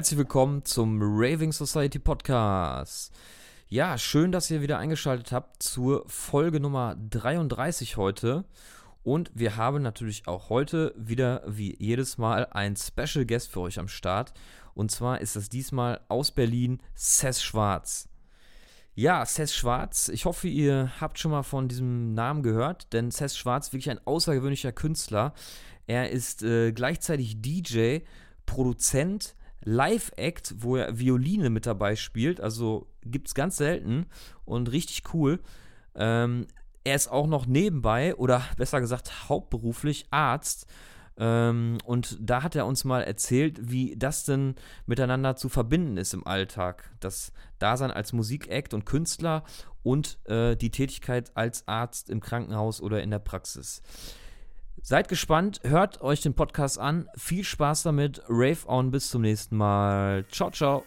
Herzlich willkommen zum Raving Society Podcast. Ja, schön, dass ihr wieder eingeschaltet habt zur Folge Nummer 33 heute. Und wir haben natürlich auch heute wieder, wie jedes Mal, ein Special Guest für euch am Start. Und zwar ist das diesmal aus Berlin Sess Schwarz. Ja, Sess Schwarz, ich hoffe, ihr habt schon mal von diesem Namen gehört, denn Sess Schwarz wirklich ein außergewöhnlicher Künstler. Er ist äh, gleichzeitig DJ, Produzent, Live-Act, wo er Violine mit dabei spielt. Also gibt es ganz selten und richtig cool. Ähm, er ist auch noch nebenbei oder besser gesagt hauptberuflich Arzt. Ähm, und da hat er uns mal erzählt, wie das denn miteinander zu verbinden ist im Alltag. Das Dasein als Musikact und Künstler und äh, die Tätigkeit als Arzt im Krankenhaus oder in der Praxis. Seid gespannt, hört euch den Podcast an. Viel Spaß damit. Rave on, bis zum nächsten Mal. Ciao, ciao.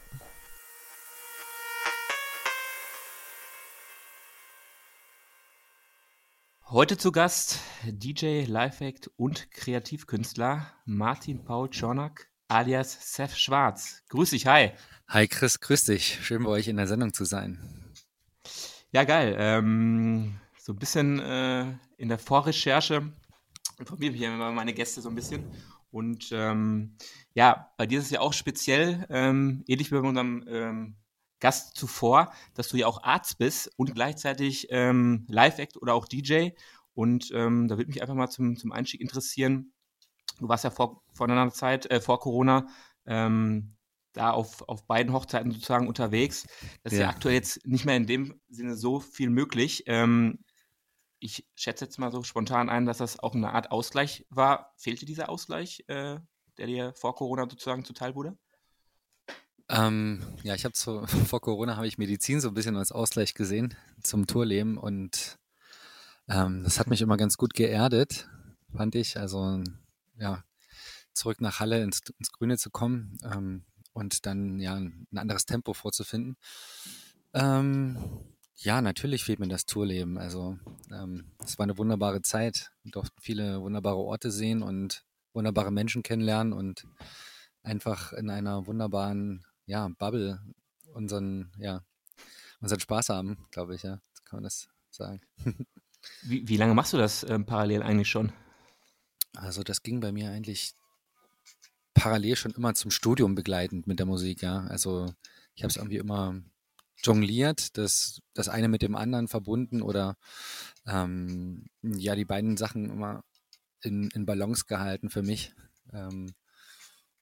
Heute zu Gast DJ, Live-Act und Kreativkünstler Martin Paul Czornak alias Seth Schwarz. Grüß dich, hi. Hi Chris, grüß dich. Schön bei euch in der Sendung zu sein. Ja, geil. Ähm, so ein bisschen äh, in der Vorrecherche informiere mich ja immer meine Gäste so ein bisschen. Und ähm, ja, bei dir ist es ja auch speziell, ähm, ähnlich wie bei unserem ähm, Gast zuvor, dass du ja auch Arzt bist und gleichzeitig ähm, Live-Act oder auch DJ. Und ähm, da würde mich einfach mal zum, zum Einstieg interessieren. Du warst ja vor, vor einer Zeit, äh, vor Corona, ähm, da auf, auf beiden Hochzeiten sozusagen unterwegs. Das ist ja. ja aktuell jetzt nicht mehr in dem Sinne so viel möglich. Ähm, ich schätze jetzt mal so spontan ein, dass das auch eine Art Ausgleich war. Fehlte dieser Ausgleich, äh, der dir vor Corona sozusagen zuteil wurde? Ähm, ja, ich habe vor Corona habe ich Medizin so ein bisschen als Ausgleich gesehen zum Tourleben und ähm, das hat mich immer ganz gut geerdet, fand ich. Also ja, zurück nach Halle ins, ins Grüne zu kommen ähm, und dann ja ein anderes Tempo vorzufinden. Ähm, ja, natürlich fehlt mir das Tourleben. Also, ähm, es war eine wunderbare Zeit. Wir durften viele wunderbare Orte sehen und wunderbare Menschen kennenlernen und einfach in einer wunderbaren, ja, Bubble unseren, ja, unseren Spaß haben, glaube ich, ja. So kann man das sagen. Wie, wie lange machst du das ähm, parallel eigentlich schon? Also, das ging bei mir eigentlich parallel schon immer zum Studium begleitend mit der Musik, ja. Also, ich habe es irgendwie immer jongliert, das, das eine mit dem anderen verbunden oder ähm, ja, die beiden Sachen immer in, in Balance gehalten für mich. Ähm,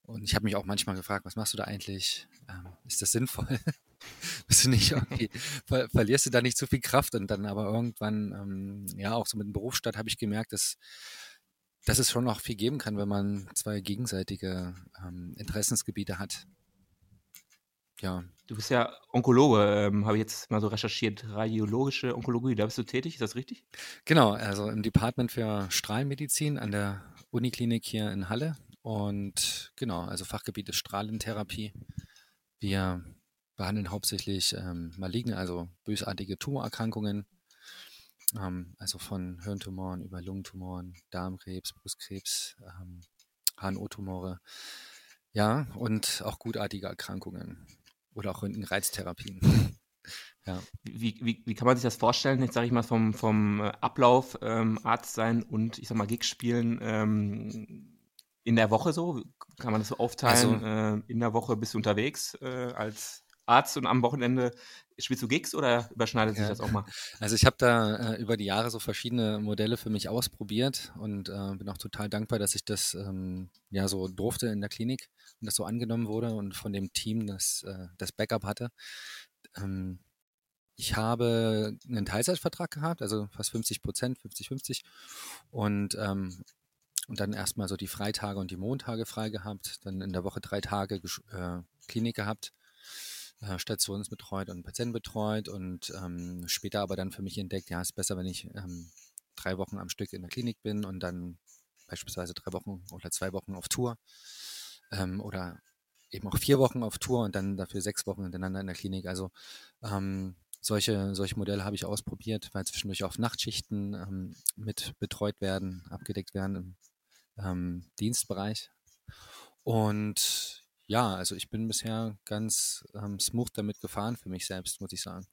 und ich habe mich auch manchmal gefragt, was machst du da eigentlich? Ähm, ist das sinnvoll? Bist du nicht irgendwie, ver verlierst du da nicht zu viel Kraft? Und dann aber irgendwann, ähm, ja, auch so mit dem Berufsstadt habe ich gemerkt, dass, dass es schon noch viel geben kann, wenn man zwei gegenseitige ähm, Interessensgebiete hat ja. Du bist ja Onkologe, ähm, habe ich jetzt mal so recherchiert. Radiologische Onkologie, da bist du tätig, ist das richtig? Genau, also im Department für Strahlenmedizin an der Uniklinik hier in Halle. Und genau, also Fachgebiet ist Strahlentherapie. Wir behandeln hauptsächlich ähm, maligne, also bösartige Tumorerkrankungen. Ähm, also von Hirntumoren über Lungentumoren, Darmkrebs, Brustkrebs, ähm, HNO-Tumore. Ja, und auch gutartige Erkrankungen. Oder auch Röntgenreiztherapien. ja. Wie, wie, wie kann man sich das vorstellen, jetzt sage ich mal vom, vom äh, Ablauf ähm, Arzt sein und ich sag mal Gigs spielen ähm, in der Woche so? Kann man das so aufteilen? Also, äh, in der Woche bist du unterwegs äh, als Arzt und am Wochenende spielst du Gigs oder überschneidet sich ja. das auch mal? Also ich habe da äh, über die Jahre so verschiedene Modelle für mich ausprobiert und äh, bin auch total dankbar, dass ich das ähm, ja so durfte in der Klinik das so angenommen wurde und von dem Team das, äh, das Backup hatte. Ähm, ich habe einen Teilzeitvertrag gehabt, also fast 50 Prozent, 50-50 und ähm, und dann erstmal so die Freitage und die Montage frei gehabt, dann in der Woche drei Tage äh, Klinik gehabt äh, stationsbetreut und Patienten betreut und ähm, später aber dann für mich entdeckt, ja, ist besser, wenn ich ähm, drei Wochen am Stück in der Klinik bin und dann beispielsweise drei Wochen oder zwei Wochen auf Tour ähm, oder eben auch vier Wochen auf Tour und dann dafür sechs Wochen hintereinander in der Klinik. Also ähm, solche, solche Modelle habe ich ausprobiert, weil zwischendurch auch Nachtschichten ähm, mit betreut werden, abgedeckt werden im ähm, Dienstbereich. Und ja, also ich bin bisher ganz ähm, smooth damit gefahren für mich selbst, muss ich sagen.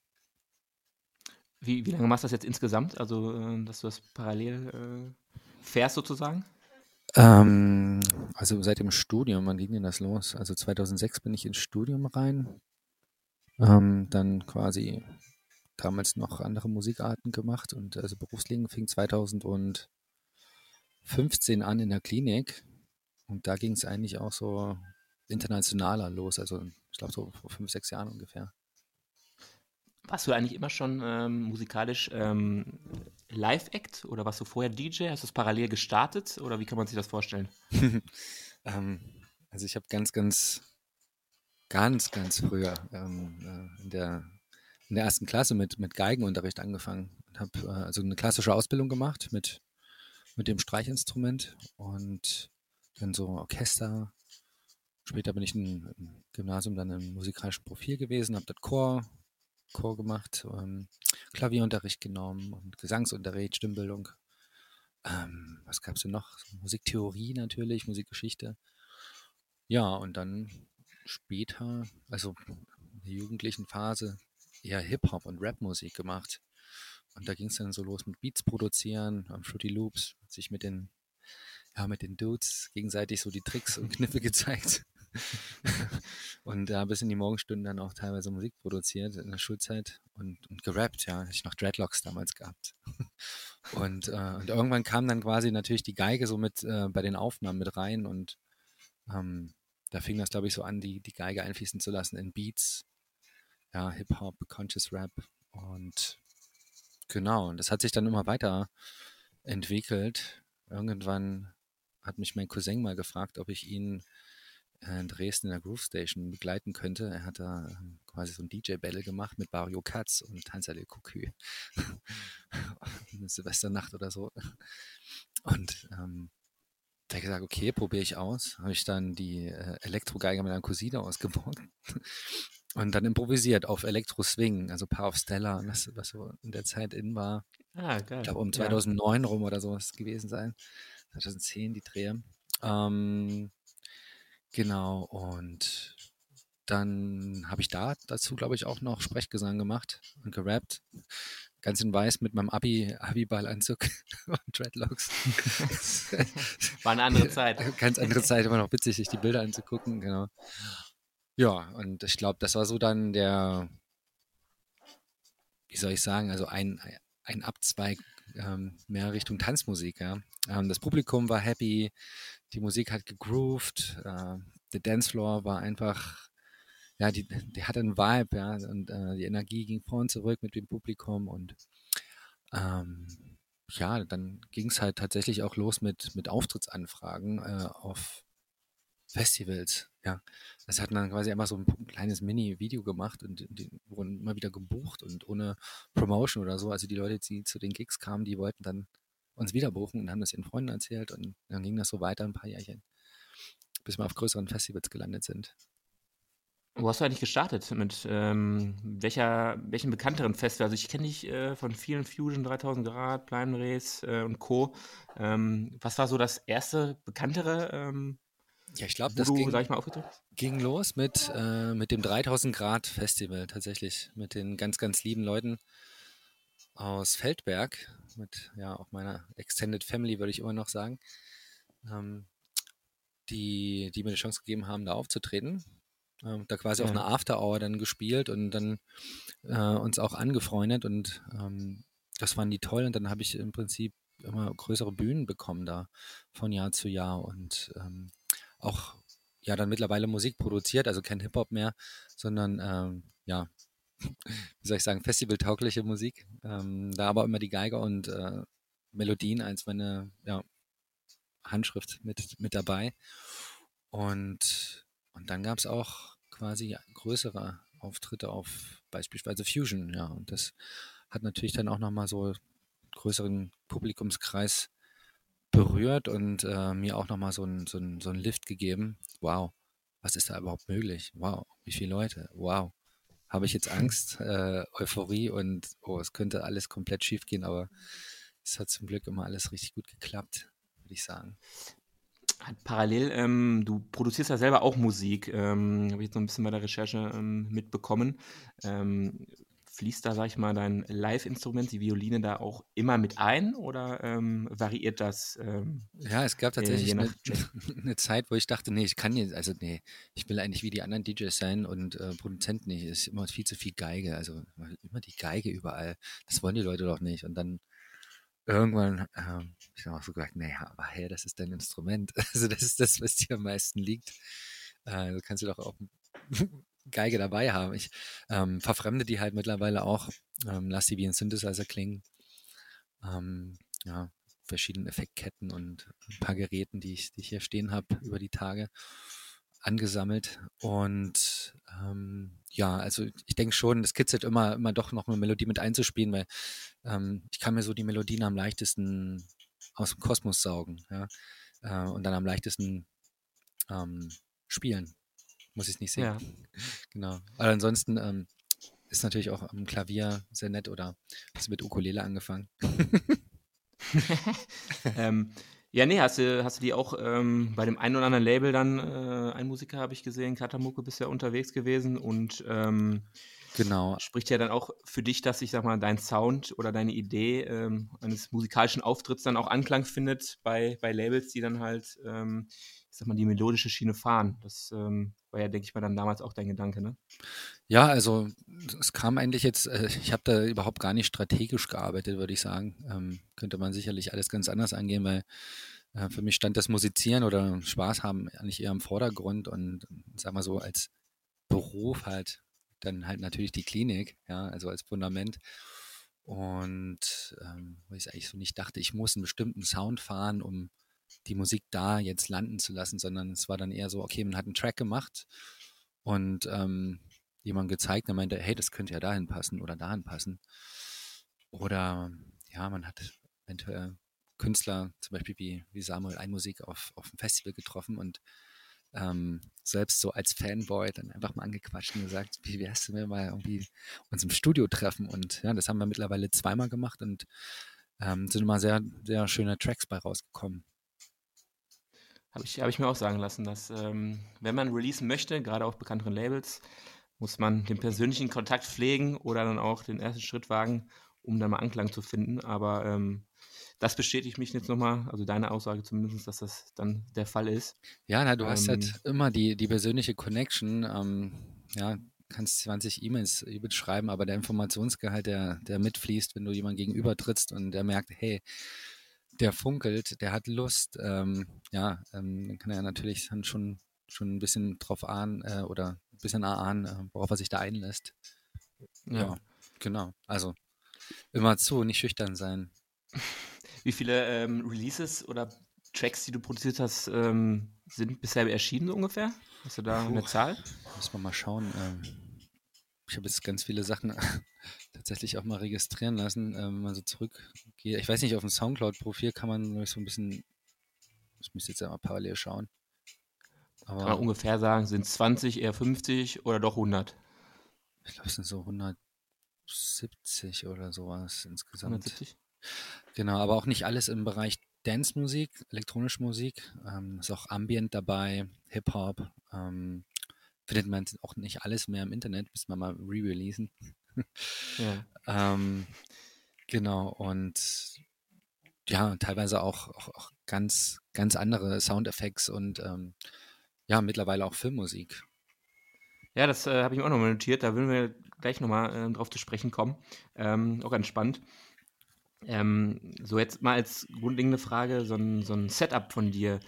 Wie, wie lange machst du das jetzt insgesamt? Also, äh, dass du das parallel äh, fährst sozusagen? Ähm, also seit dem Studium, wann ging denn das los? Also 2006 bin ich ins Studium rein. Ähm, dann quasi damals noch andere Musikarten gemacht und also Berufsleben fing 2015 an in der Klinik. Und da ging es eigentlich auch so internationaler los, also ich glaube so vor fünf, sechs Jahren ungefähr. Warst du eigentlich immer schon ähm, musikalisch ähm, Live-Act oder warst du vorher DJ? Hast du es parallel gestartet oder wie kann man sich das vorstellen? ähm, also ich habe ganz, ganz, ganz, ganz früher ähm, äh, in, der, in der ersten Klasse mit, mit Geigenunterricht angefangen und habe äh, also eine klassische Ausbildung gemacht mit, mit dem Streichinstrument und dann so Orchester. Später bin ich im Gymnasium dann im musikalischen Profil gewesen, habe dort Chor, Chor gemacht, ähm, Klavierunterricht genommen und Gesangsunterricht, Stimmbildung. Ähm, was gab es denn noch? Musiktheorie natürlich, Musikgeschichte. Ja, und dann später, also in der jugendlichen Phase, eher Hip-Hop und Rap-Musik gemacht. Und da ging es dann so los mit Beats produzieren, am Fruity Loops, sich mit den ja, mit den Dudes gegenseitig so die Tricks und Kniffe gezeigt. Und da bis in die Morgenstunden dann auch teilweise Musik produziert in der Schulzeit und, und gerappt, ja. Hatte ich noch Dreadlocks damals gehabt. und, äh, und irgendwann kam dann quasi natürlich die Geige so mit äh, bei den Aufnahmen mit rein und ähm, da fing das, glaube ich, so an, die, die Geige einfließen zu lassen in Beats, ja, Hip-Hop, Conscious Rap und genau, und das hat sich dann immer weiter entwickelt. Irgendwann hat mich mein Cousin mal gefragt, ob ich ihn in Dresden in der Groove Station begleiten könnte. Er hat da ähm, quasi so ein DJ-Battle gemacht mit Mario Katz und Hansel Cocu. Eine Silvesternacht oder so. Und ähm, da habe ich gesagt, okay, probiere ich aus. Habe ich dann die äh, Elektrogeige mit einer Cousine ausgebaut und dann improvisiert auf Elektro-Swing, also Paar of Stella, was, was so in der Zeit in war. Ah, geil. Ich glaube, um 2009 ja. rum oder so es gewesen sein. 2010 die Drehe. Ähm, genau, und dann habe ich da dazu, glaube ich, auch noch Sprechgesang gemacht und gerappt. Ganz in weiß mit meinem Abi, Abi-Ballanzug und Dreadlocks. War eine andere Zeit. Ganz andere Zeit, immer noch witzig, sich die Bilder anzugucken, genau. Ja, und ich glaube, das war so dann der, wie soll ich sagen, also ein, ein Abzweig ähm, mehr Richtung Tanzmusik. Ja. Ähm, das Publikum war happy, die Musik hat gegroovt, äh, der Dancefloor war einfach, ja, die, die hatte einen Vibe, ja, und äh, die Energie ging vor und zurück mit dem Publikum und ähm, ja, dann ging es halt tatsächlich auch los mit, mit Auftrittsanfragen äh, auf Festivals, ja. Das hatten dann quasi einfach so ein kleines Mini-Video gemacht und die wurden immer wieder gebucht und ohne Promotion oder so. Also die Leute, die zu den Gigs kamen, die wollten dann uns wieder buchen und haben das ihren Freunden erzählt und dann ging das so weiter ein paar Jährchen, bis wir auf größeren Festivals gelandet sind. Wo hast du eigentlich gestartet? Mit ähm, welcher, welchen bekannteren Festival? Also ich kenne dich äh, von vielen Fusion, 3000 Grad, Blind Race äh, und Co. Ähm, was war so das erste bekanntere ähm, ja, ich glaube, das ging, ging, los mit, äh, mit dem 3000 Grad Festival tatsächlich, mit den ganz, ganz lieben Leuten aus Feldberg, mit ja auch meiner Extended Family, würde ich immer noch sagen, ähm, die, die mir die Chance gegeben haben, da aufzutreten. Ähm, da quasi ja. auf einer After Hour dann gespielt und dann äh, uns auch angefreundet und ähm, das fanden die toll und dann habe ich im Prinzip immer größere Bühnen bekommen da von Jahr zu Jahr und ähm, auch ja dann mittlerweile Musik produziert, also kein Hip-Hop mehr, sondern ähm, ja, wie soll ich sagen, festivaltaugliche Musik. Ähm, da aber immer die Geige und äh, Melodien als meine ja, Handschrift mit, mit dabei. Und, und dann gab es auch quasi größere Auftritte auf beispielsweise Fusion, ja. Und das hat natürlich dann auch nochmal so größeren Publikumskreis berührt und äh, mir auch nochmal so einen so so ein Lift gegeben. Wow, was ist da überhaupt möglich? Wow, wie viele Leute? Wow. Habe ich jetzt Angst, äh, Euphorie und oh, es könnte alles komplett schief gehen, aber es hat zum Glück immer alles richtig gut geklappt, würde ich sagen. parallel, ähm, du produzierst ja selber auch Musik, ähm, habe ich jetzt noch ein bisschen bei der Recherche ähm, mitbekommen. Fließt da, sag ich mal, dein Live-Instrument, die Violine, da auch immer mit ein oder ähm, variiert das? Ähm, ja, es gab tatsächlich eine, eine, Zeit, wo ich dachte, nee, ich kann jetzt, also nee, ich will eigentlich wie die anderen DJs sein und äh, Produzent nicht. Es ist immer viel zu viel Geige, also immer die Geige überall. Das wollen die Leute doch nicht. Und dann irgendwann ähm, ich habe auch so gedacht, naja, aber hey, das ist dein Instrument. Also das ist das, was dir am meisten liegt. Äh, du kannst du doch auch Geige dabei haben. Ich ähm, verfremde die halt mittlerweile auch. Ähm, lass die wie ein Synthesizer klingen. Ähm, ja, verschiedene Effektketten und ein paar Geräten, die ich, die ich hier stehen habe über die Tage angesammelt. Und ähm, ja, also ich denke schon, das kitzelt immer, immer doch noch eine Melodie mit einzuspielen, weil ähm, ich kann mir so die Melodien am leichtesten aus dem Kosmos saugen, ja. Äh, und dann am leichtesten ähm, spielen. Muss ich es nicht sehen. Ja. Genau. Aber ansonsten ähm, ist natürlich auch am Klavier sehr nett oder hast du mit Ukulele angefangen? ähm, ja, nee, hast du, hast du die auch ähm, bei dem einen oder anderen Label dann, äh, ein Musiker habe ich gesehen, Katamuke bisher unterwegs gewesen und ähm, genau. spricht ja dann auch für dich, dass ich sag mal, dein Sound oder deine Idee ähm, eines musikalischen Auftritts dann auch Anklang findet bei, bei Labels, die dann halt, ähm, ich sag mal, die melodische Schiene fahren. Das ähm, war ja, denke ich mal, dann damals auch dein Gedanke, ne? Ja, also es kam eigentlich jetzt, äh, ich habe da überhaupt gar nicht strategisch gearbeitet, würde ich sagen. Ähm, könnte man sicherlich alles ganz anders angehen, weil äh, für mich stand das Musizieren oder Spaß haben eigentlich eher im Vordergrund und sag mal so als Beruf halt dann halt natürlich die Klinik, ja, also als Fundament. Und ähm, wo ich eigentlich so nicht dachte, ich muss einen bestimmten Sound fahren, um die Musik da jetzt landen zu lassen, sondern es war dann eher so, okay, man hat einen Track gemacht und ähm, jemand gezeigt, der meinte, hey, das könnte ja dahin passen oder dahin passen. Oder ja, man hat eventuell Künstler, zum Beispiel wie, wie Samuel Einmusik auf, auf dem Festival getroffen und ähm, selbst so als Fanboy dann einfach mal angequatscht und gesagt, wie wär's, wenn wir mal irgendwie uns im Studio treffen und ja, das haben wir mittlerweile zweimal gemacht und ähm, sind immer sehr, sehr schöne Tracks bei rausgekommen. Habe ich, hab ich mir auch sagen lassen, dass ähm, wenn man releasen möchte, gerade auf bekannteren Labels, muss man den persönlichen Kontakt pflegen oder dann auch den ersten Schritt wagen, um da mal Anklang zu finden. Aber ähm, das bestätigt mich jetzt nochmal, also deine Aussage zumindest, dass das dann der Fall ist. Ja, na, du ähm, hast halt ähm, immer die, die persönliche Connection. Ähm, ja, kannst 20 E-Mails schreiben, aber der Informationsgehalt, der, der mitfließt, wenn du jemandem gegenüber trittst und der merkt, hey, der funkelt, der hat Lust, ähm, ja, ähm, dann kann er natürlich dann schon, schon ein bisschen drauf ahnen äh, oder ein bisschen erahnen, äh, worauf er sich da einlässt. Ja. ja, genau. Also immer zu, nicht schüchtern sein. Wie viele ähm, Releases oder Tracks, die du produziert hast, ähm, sind bisher erschienen ungefähr? Hast du da Puh, eine Zahl? Müssen wir mal schauen. Ähm, ich habe jetzt ganz viele Sachen tatsächlich auch mal registrieren lassen, ähm, wenn man so zurückgeht. Ich weiß nicht, auf dem Soundcloud-Profil kann man so ein bisschen, ich müsste jetzt ja mal parallel schauen. Aber kann man ungefähr sagen, sind es 20, eher 50 oder doch 100? Ich glaube, es sind so 170 oder sowas insgesamt. 170? Genau, aber auch nicht alles im Bereich Dance-Musik, elektronische Musik. Ähm, ist auch Ambient dabei, Hip-Hop. Ähm, findet man auch nicht alles mehr im Internet, müssen wir mal re-releasen. ja. ähm, genau, und ja, teilweise auch, auch, auch ganz, ganz andere Soundeffekte und ähm, ja, mittlerweile auch Filmmusik. Ja, das äh, habe ich mir auch nochmal notiert. Da würden wir gleich nochmal äh, drauf zu sprechen kommen. Ähm, auch ganz spannend. Ähm, so jetzt mal als grundlegende Frage, so ein, so ein Setup von dir.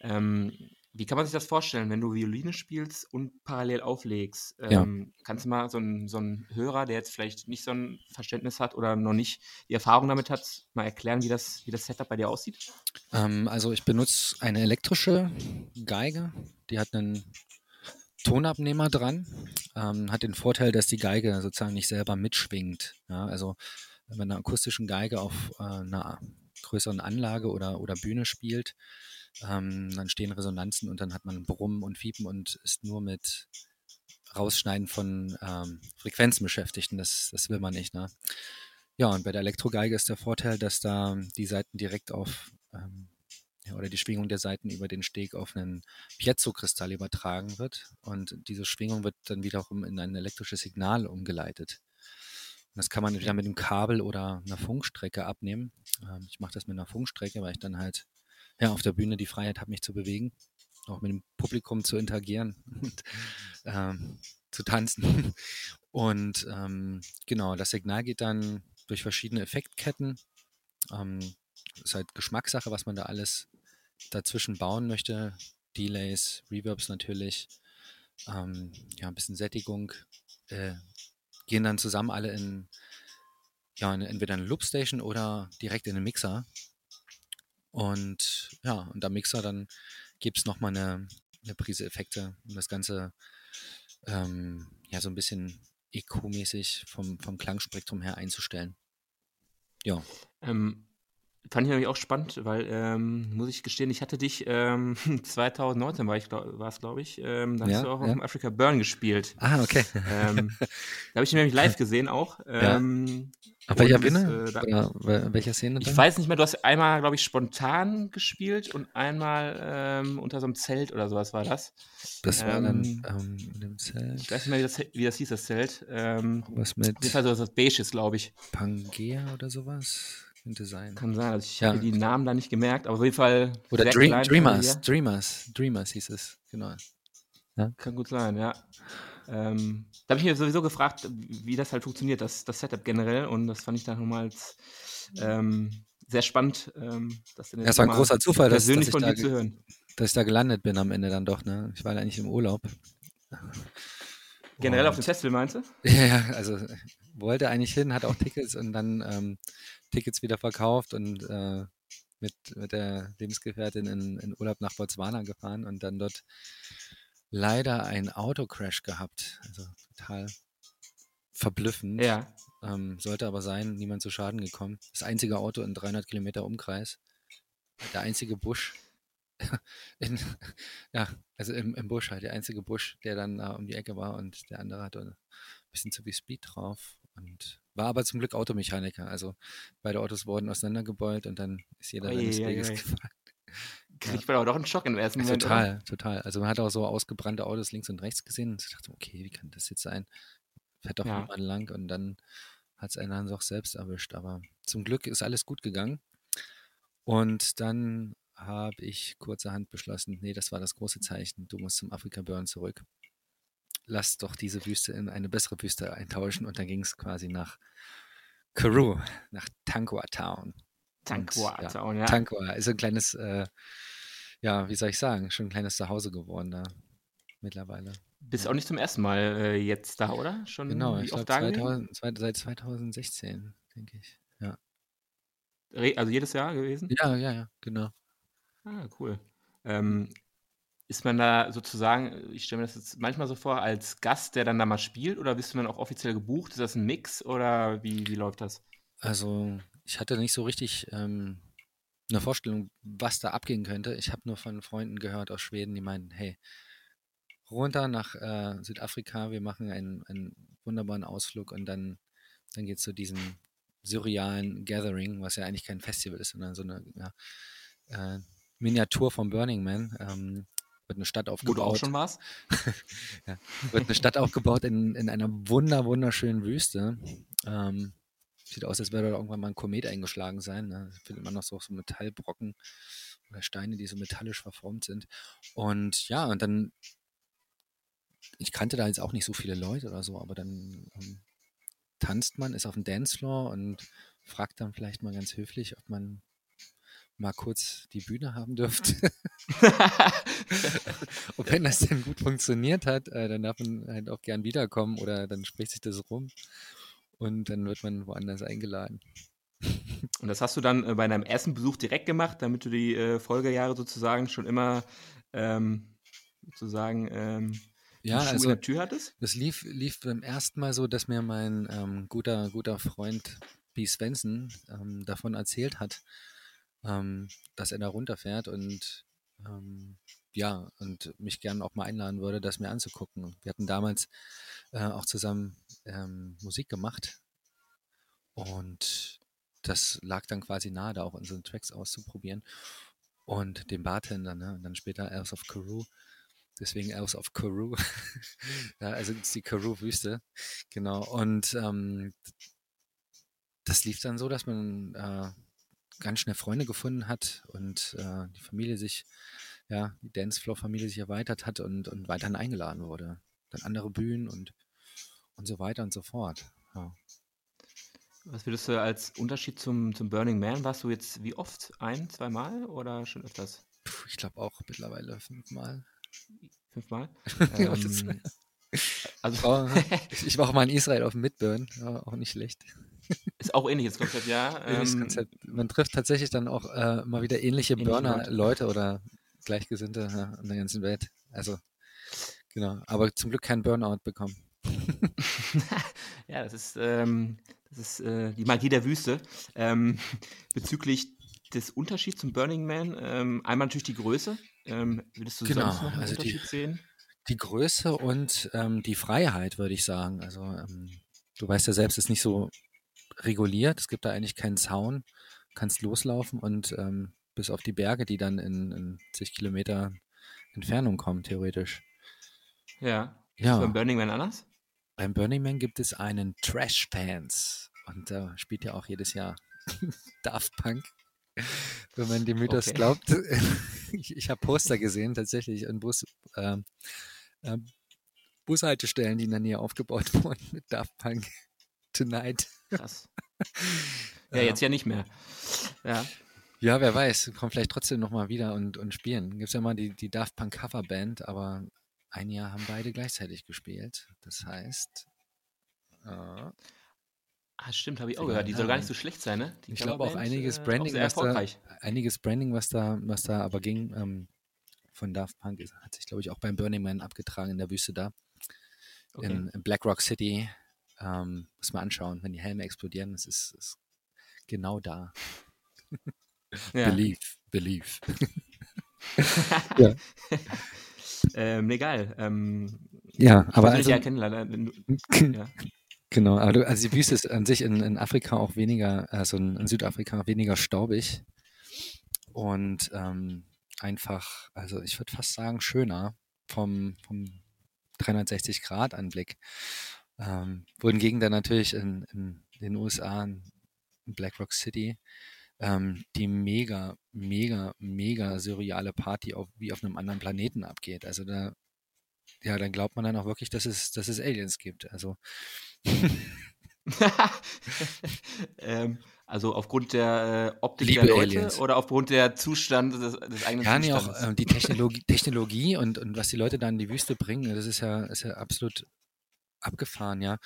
Ähm, wie kann man sich das vorstellen, wenn du Violine spielst und parallel auflegst? Ähm, ja. Kannst du mal so einen so Hörer, der jetzt vielleicht nicht so ein Verständnis hat oder noch nicht die Erfahrung damit hat, mal erklären, wie das, wie das Setup bei dir aussieht? Ähm, also ich benutze eine elektrische Geige, die hat einen Tonabnehmer dran, ähm, hat den Vorteil, dass die Geige sozusagen nicht selber mitschwingt. Ja, also wenn man eine akustischen Geige auf äh, einer größeren Anlage oder, oder Bühne spielt, ähm, dann stehen Resonanzen und dann hat man Brummen und Fiepen und ist nur mit Rausschneiden von ähm, Frequenzen beschäftigt und das, das will man nicht. Ne? Ja, und bei der Elektrogeige ist der Vorteil, dass da die Seiten direkt auf ähm, oder die Schwingung der Saiten über den Steg auf einen Piezo-Kristall übertragen wird. Und diese Schwingung wird dann wiederum in ein elektrisches Signal umgeleitet. Und das kann man entweder mit einem Kabel oder einer Funkstrecke abnehmen. Ähm, ich mache das mit einer Funkstrecke, weil ich dann halt ja, auf der Bühne die Freiheit habe, mich zu bewegen, auch mit dem Publikum zu interagieren und ähm, zu tanzen. Und ähm, genau, das Signal geht dann durch verschiedene Effektketten. Ähm, ist halt Geschmackssache, was man da alles dazwischen bauen möchte. Delays, Reverbs natürlich, ähm, ja, ein bisschen Sättigung, äh, gehen dann zusammen alle in, ja, in, entweder eine Loopstation oder direkt in den Mixer. Und ja, und am Mixer dann gibt es nochmal eine, eine Prise Effekte, um das Ganze ähm, ja so ein bisschen EQ-mäßig vom, vom Klangspektrum her einzustellen. Ja. Ähm, Fand ich nämlich auch spannend, weil, ähm, muss ich gestehen, ich hatte dich ähm, 2019 war ich, glaub, war es, glaube ich, ähm, da hast Ja, du auch auf ja. dem Africa Burn gespielt. Ah, okay. Ähm, da habe ich ihn nämlich live gesehen auch. Ja. Ähm, Auf welcher Bühne? äh, da- Oder wel- welcher Szene? ich dann? weiß nicht mehr, du hast einmal, glaube ich, spontan gespielt und einmal ähm, unter so einem Zelt oder sowas war das. Das war dann ähm, ähm, in dem Zelt. Ich weiß nicht mehr, wie das, wie das hieß, das Zelt. Ähm, Was mit jeden Fall so das Beiges, glaube ich. Pangea oder sowas? Könnte sein. Kann sein. Also ich Ja. habe die Namen da nicht gemerkt, aber auf jeden Fall. Oder Dream, Dreamers. Dreamers. Dreamers hieß es. Genau. Kann gut sein, ja. Ähm, da habe ich mir sowieso gefragt, wie das halt funktioniert, das, das Setup generell. Und das fand ich dann nochmal als, ähm, sehr spannend. Ähm, das dann Ja, es war ein großer Zufall, dass, dass, ich von da, dir zu ge- hören. dass ich da gelandet bin am Ende dann doch. Ne? Ich war da eigentlich im Urlaub. Generell auf Und- dem Festival meinst du? Ja, ja, also wollte eigentlich hin, hatte auch Tickets und dann ähm, Tickets wieder verkauft und äh, mit, mit der Lebensgefährtin in, in Urlaub nach Botswana gefahren und dann dort leider einen Autocrash gehabt. Also total verblüffend. Ja. Ähm, sollte aber sein, niemand zu Schaden gekommen. Das einzige Auto in 300 Kilometer Umkreis. Der einzige Busch. In, ja, also im, im Busch halt, der einzige Busch, der dann äh, um die Ecke war und der andere hatte ein bisschen zu viel Speed drauf und war aber zum Glück Automechaniker. Also beide Autos wurden auseinandergebeult und dann ist jeder seines Ei, ei, Weges ei. gefahren. Kriegt man aber doch einen Schock im ersten Moment. oder? total, total. Also man hat auch so ausgebrannte Autos links und rechts gesehen und ich dachte, okay, wie kann das jetzt sein? Fährt doch Ja. niemand lang und dann hat es einen dann doch selbst erwischt. Aber zum Glück ist alles gut gegangen. Und dann habe ich kurzerhand beschlossen, nee, das war das große Zeichen, du musst zum Afrika Burn zurück. Lass doch diese Wüste in eine bessere Wüste eintauschen. Und dann ging es quasi nach Karoo, nach Tankwa Town. Tankwa Und, ja, Town, ja. Tankwa ist ein kleines, äh, ja, wie soll ich sagen, schon ein kleines Zuhause geworden da mittlerweile. Bist auch nicht zum ersten Mal äh, jetzt da, oder? Schon Genau, wie ich oft glaube da gewesen? 2000, zwei- seit 2016, denke ich. Ja. Also jedes Jahr gewesen? ja, ja, ja, genau. Ah, cool. Ähm, ist man da sozusagen, ich stelle mir das jetzt manchmal so vor, als Gast, der dann da mal spielt, oder bist du dann auch offiziell gebucht? Ist das ein Mix oder wie, wie läuft das? Also ich hatte nicht so richtig ähm, eine Vorstellung, was da abgehen könnte. Ich habe nur von Freunden gehört aus Schweden, die meinten, hey, runter nach äh, Südafrika, wir machen einen, einen wunderbaren Ausflug und dann, dann geht es zu diesem surrealen Gathering, was ja eigentlich kein Festival ist, sondern so eine ja, äh, Miniatur vom Burning Man. Ähm, wird eine Stadt Wo aufgebaut. du auch schon warst? wird eine Stadt aufgebaut in, in einer wunder, wunderschönen Wüste. Ähm, sieht aus, als würde da irgendwann mal ein Komet eingeschlagen sein. Ne? Da findet man noch so, so Metallbrocken oder Steine, die so metallisch verformt sind. Und ja, und dann, ich kannte da jetzt auch nicht so viele Leute oder so, aber dann ähm, tanzt man, ist auf dem Dancefloor und fragt dann vielleicht mal ganz höflich, ob man mal kurz die Bühne haben dürfte. Und wenn das dann gut funktioniert hat, äh, dann darf man halt auch gern wiederkommen oder dann spricht sich das rum und dann wird man woanders eingeladen. Und das hast du dann äh, bei deinem ersten Besuch direkt gemacht, damit du die äh, Folgejahre sozusagen schon immer ähm, sozusagen ähm, Ja, Schuh also in der Tür hattest? das lief, lief beim ersten Mal so, dass mir mein ähm, guter, guter Freund B. Svensson ähm, davon erzählt hat, ähm, dass er da runterfährt und ähm, ja, und mich gern auch mal einladen würde, das mir anzugucken. Wir hatten damals äh, auch zusammen ähm, Musik gemacht und das lag dann quasi nahe, da auch unsere Tracks auszuprobieren. und dem Bartender, ne? Und dann später Elves of Karoo. Deswegen Elves of Karoo. ja, also ist die Karoo-Wüste. Genau. Und ähm, das lief dann so, dass man äh, ganz schnell Freunde gefunden hat und äh, die Familie sich, ja, die Dancefloor-Familie sich erweitert hat und, und weiterhin eingeladen wurde. Dann andere Bühnen und, und so weiter und so fort. Ja. Was würdest du als Unterschied zum, zum Burning Man? Warst du jetzt wie oft? Ein, zweimal oder schon öfters? Puh, ich glaube auch mittlerweile fünfmal. Fünfmal? Ja, ähm, Ich also war, ich, war auch mal in Israel auf dem Midburn, war auch nicht schlecht. Ist auch ähnliches Konzept, ja. Ähnliches Ähm, Konzept. Man trifft tatsächlich dann auch äh, mal wieder ähnliche Ähnliche Burner-Leute oder Gleichgesinnte ja, in der ganzen Welt. Also, genau. Aber zum Glück kein Burnout bekommen. ja, das ist, ähm, das ist äh, die Magie der Wüste. Ähm, bezüglich des Unterschieds zum Burning Man, ähm, einmal natürlich die Größe. Ähm, würdest du Genau, sonst noch einen also die- Unterschied sehen? Die Größe und ähm, die Freiheit, würde ich sagen. Also, du weißt ja selbst, es ist nicht so reguliert. Es gibt da eigentlich keinen Zaun. Kannst loslaufen und ähm, bis auf die Berge, die dann in, in zig Kilometer Entfernung kommen, theoretisch. Ja. Ist Ja. beim Burning Man anders? Beim Burning Man gibt es einen Trash Fans und da spielt ja auch jedes Jahr Daft Punk. Wenn man dem Mythos Okay. glaubt. Ich, ich habe Poster gesehen, tatsächlich in Bus, ähm, ähm, Bushaltestellen, die in der Nähe aufgebaut wurden mit Daft Punk Tonight. Krass. ja, jetzt ja nicht mehr. Ja. Ja, wer weiß, kommt vielleicht trotzdem nochmal wieder und, und spielen. Gibt es ja mal die, die Daft Punk Coverband, aber ein Jahr haben beide gleichzeitig gespielt. Das heißt, äh, Ah, stimmt, habe ich auch gehört. Die soll gar nicht so schlecht sein, ne? Die Ich glaube auch einiges äh, Branding, auch was da, einiges Branding, was da, was da aber ging, ähm, von Daft Punk, hat sich, glaube ich, auch beim Burning Man abgetragen in der Wüste da, Okay. in, in Black Rock City. Ähm, muss man anschauen, wenn die Helme explodieren, das ist, ist genau da. ja. Believe, believe. ähm, nee, geil. Ähm, Ja, aber also, ja kennen, du- Ja. genau, aber du, also die Wüste ist an sich in, in Afrika auch weniger, also in, in Südafrika weniger staubig und ähm, einfach, also ich würde fast sagen, schöner vom, vom 360-Grad-Anblick. Ähm, wohingegen dann natürlich in, in den USA, in Black Rock City, ähm, die mega, mega, mega surreale Party auf, wie auf einem anderen Planeten abgeht. Also da, ja, dann glaubt man dann auch wirklich, dass es, dass es Aliens gibt. Also ähm, also aufgrund der äh, Optik Liebe der Leute Aliens. oder aufgrund der Zustand des, des eigenen Ja, nee, auch Zustandes? ähm, die Technologie, Technologie und, und was die Leute da in die Wüste bringen, das ist ja, ist ja absolut abgefahren, ja.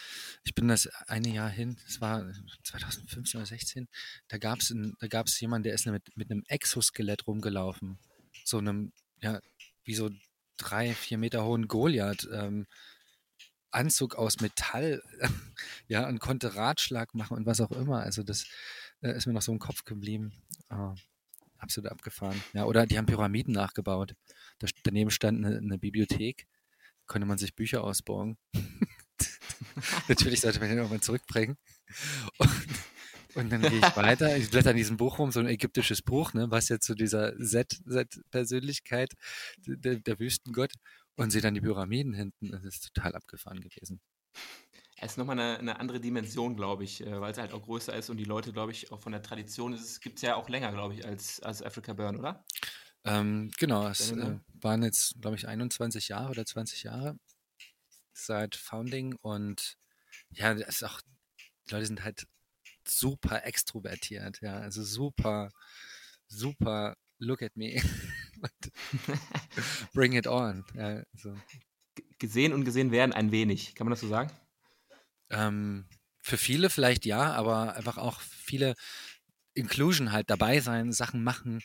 Ich bin das eine Jahr hin, das war 2015 oder 16, da gab es da gab's jemanden, der ist mit, mit einem Exoskelett rumgelaufen. So einem, ja, wie so drei, vier Meter hohen Goliath, ähm, Anzug aus Metall, ja, und konnte Ratschlag machen und was auch immer. Also das äh, ist mir noch so im Kopf geblieben. Ah, absolut abgefahren. Ja, oder die haben Pyramiden nachgebaut. Da, daneben stand eine, eine Bibliothek, konnte man sich Bücher ausborgen. Natürlich sollte man den irgendwann zurückbringen. Und, und dann gehe ich weiter. Ich blätter in diesem Buch rum, so ein ägyptisches Buch, ne, was jetzt zu dieser Z-Persönlichkeit der, der Wüstengott und sehe dann die Pyramiden hinten. Das ist total abgefahren gewesen. Es ist nochmal eine, eine andere Dimension, glaube ich, äh, weil es halt auch größer ist und die Leute, glaube ich, auch von der Tradition ist. Es gibt es ja auch länger, glaube ich, als, als Africa Burn, oder? Ähm, genau, es äh, waren jetzt, glaube ich, 21 Jahre oder 20 Jahre seit Founding und ja, das ist auch, die Leute sind halt super extrovertiert, ja, also super, super, look at me bring it on. Ja, also, Gesehen und gesehen werden ein wenig. Kann man das so sagen? ähm, für viele vielleicht ja, aber einfach auch viele Inclusion halt dabei sein, Sachen machen,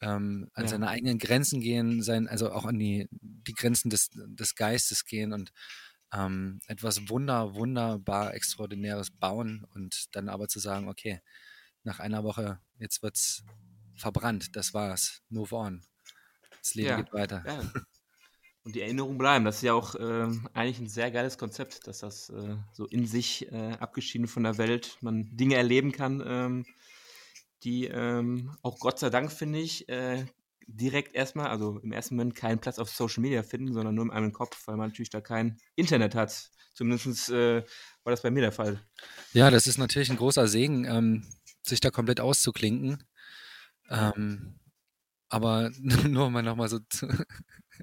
ähm, an Ja. seine eigenen Grenzen gehen, sein, also auch an die, die Grenzen des, des Geistes gehen und ähm, etwas wunder, wunderbar Extraordinäres bauen und dann aber zu sagen, okay, nach einer Woche, jetzt wird's verbrannt, das war's, move on. Das Leben Ja, geht weiter. Ja. Und die Erinnerungen bleiben. Das ist ja auch ähm, eigentlich ein sehr geiles Konzept, dass das äh, so in sich äh, abgeschieden von der Welt man Dinge erleben kann, ähm, die ähm, auch Gott sei Dank, finde ich, äh, direkt erstmal, also im ersten Moment keinen Platz auf Social Media finden, sondern nur in einem Kopf, weil man natürlich da kein Internet hat. Zumindest äh, war das bei mir der Fall. Ja, das ist natürlich ein großer Segen, ähm, sich da komplett auszuklinken. Ähm, aber nur um mal nochmal so zu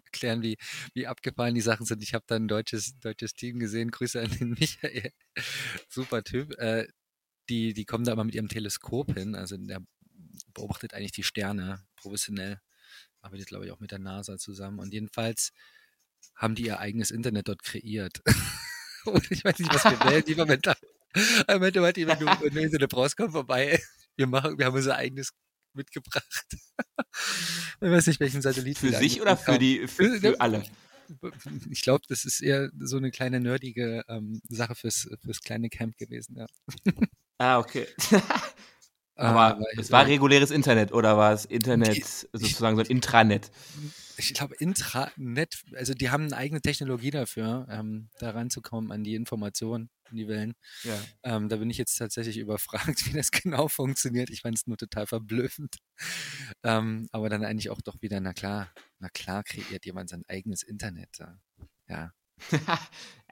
erklären, wie, wie abgefahren die Sachen sind. Ich habe da ein deutsches, deutsches Team gesehen. Grüße an den Michael. Super Typ. Äh, die, die kommen da immer mit ihrem Teleskop hin. Also der beobachtet eigentlich die Sterne professionell. Arbeitet, glaube ich, auch mit der NASA zusammen. Und jedenfalls haben die ihr eigenes Internet dort kreiert. Und ich weiß nicht, was wir wählen, die momentan. Er meinte, wenn du, wenn du Internet brauchst, komm vorbei. Wir, machen, wir haben unser eigenes mitgebracht. ich weiß nicht, welchen Satellit. Für sich oder für, die, für, für alle? Ich glaube, das ist eher so eine kleine nerdige ähm, Sache fürs, fürs kleine Camp gewesen, ja. Ah, okay. Aber äh, es war reguläres Internet oder war es Internet die, sozusagen so ein Intranet? Ich glaube, Intranet, also die haben eine eigene Technologie dafür, ähm, da ranzukommen an die Informationen, an die Wellen. Ja. Ähm, da bin ich jetzt tatsächlich überfragt, wie das genau funktioniert. Ich fand es nur total verblüffend. Ähm, aber dann eigentlich auch doch wieder, na klar, na klar kreiert jemand sein eigenes Internet. Ja.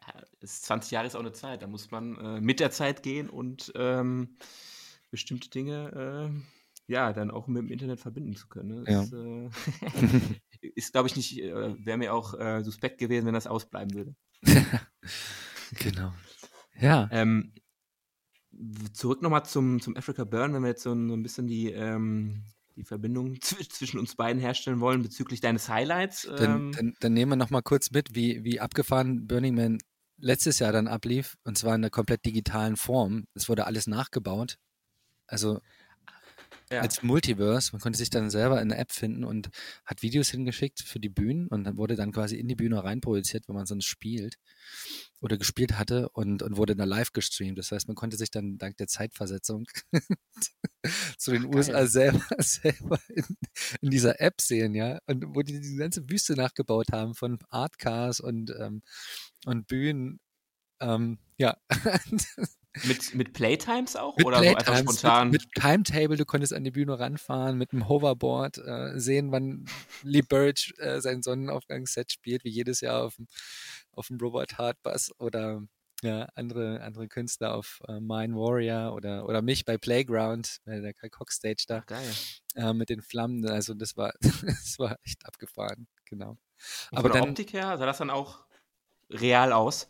ja, 20 Jahre ist auch eine Zeit, da muss man äh, mit der Zeit gehen und ähm, bestimmte Dinge äh, ja dann auch mit dem Internet verbinden zu können. Ne? Das, ja. äh, ist, glaube ich, nicht, äh, wäre mir auch äh, suspekt gewesen, wenn das ausbleiben würde. genau. Ja. Ähm, zurück nochmal zum, zum Africa Burn, wenn wir jetzt so ein, so ein bisschen die, ähm, die Verbindung zwischen uns beiden herstellen wollen bezüglich deines Highlights. Ähm. Dann, dann, dann, nehmen wir nochmal kurz mit, wie, wie abgefahren Burning Man letztes Jahr dann ablief, und zwar in einer komplett digitalen Form. Es wurde alles nachgebaut. Also ja. als Multiverse. Man konnte sich dann selber in eine App finden und hat Videos hingeschickt für die Bühnen und dann wurde dann quasi in die Bühne reinprojiziert, wenn man sonst spielt oder gespielt hatte und, und wurde dann live gestreamt. Das heißt, man konnte sich dann dank der Zeitversetzung zu den Ach, USA selber, selber in, in, dieser App sehen, ja. Und wo die die ganze Wüste nachgebaut haben von Artcars und, ähm, und Bühnen. Ähm, ja. Mit, mit Playtimes auch? Mit oder Playtimes, so einfach spontan? Mit, mit, Timetable, du konntest an die Bühne ranfahren, mit einem Hoverboard äh, sehen, wann Lee Burridge äh, sein Sonnenaufgangsset spielt, wie jedes Jahr auf dem, auf dem Robert Hart Bus oder ja, andere, andere Künstler auf äh, Mine Warrior oder, oder mich bei Playground, bei der Kai Cox Stage da. Geil. Äh, mit den Flammen. Also das war, das war echt abgefahren, genau. Und Aber von der dann, Optik her sah das dann auch real aus?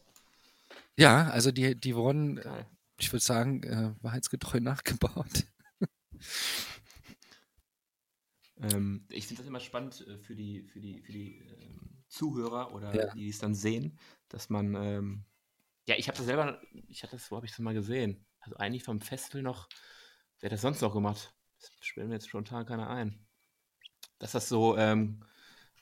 Ja, also die, die wurden Geil ich würde sagen, äh, wahrheitsgetreu nachgebaut. ähm, ich finde das immer spannend äh, für die, für die, für die ähm, Zuhörer oder ja. die es dann sehen, dass man, ähm, ja, ich habe das selber, ich hatte das, wo habe ich das mal gesehen? Also eigentlich vom Festival noch, wer hat das sonst noch gemacht? Das spielen wir jetzt spontan keiner ein. Dass das so ähm,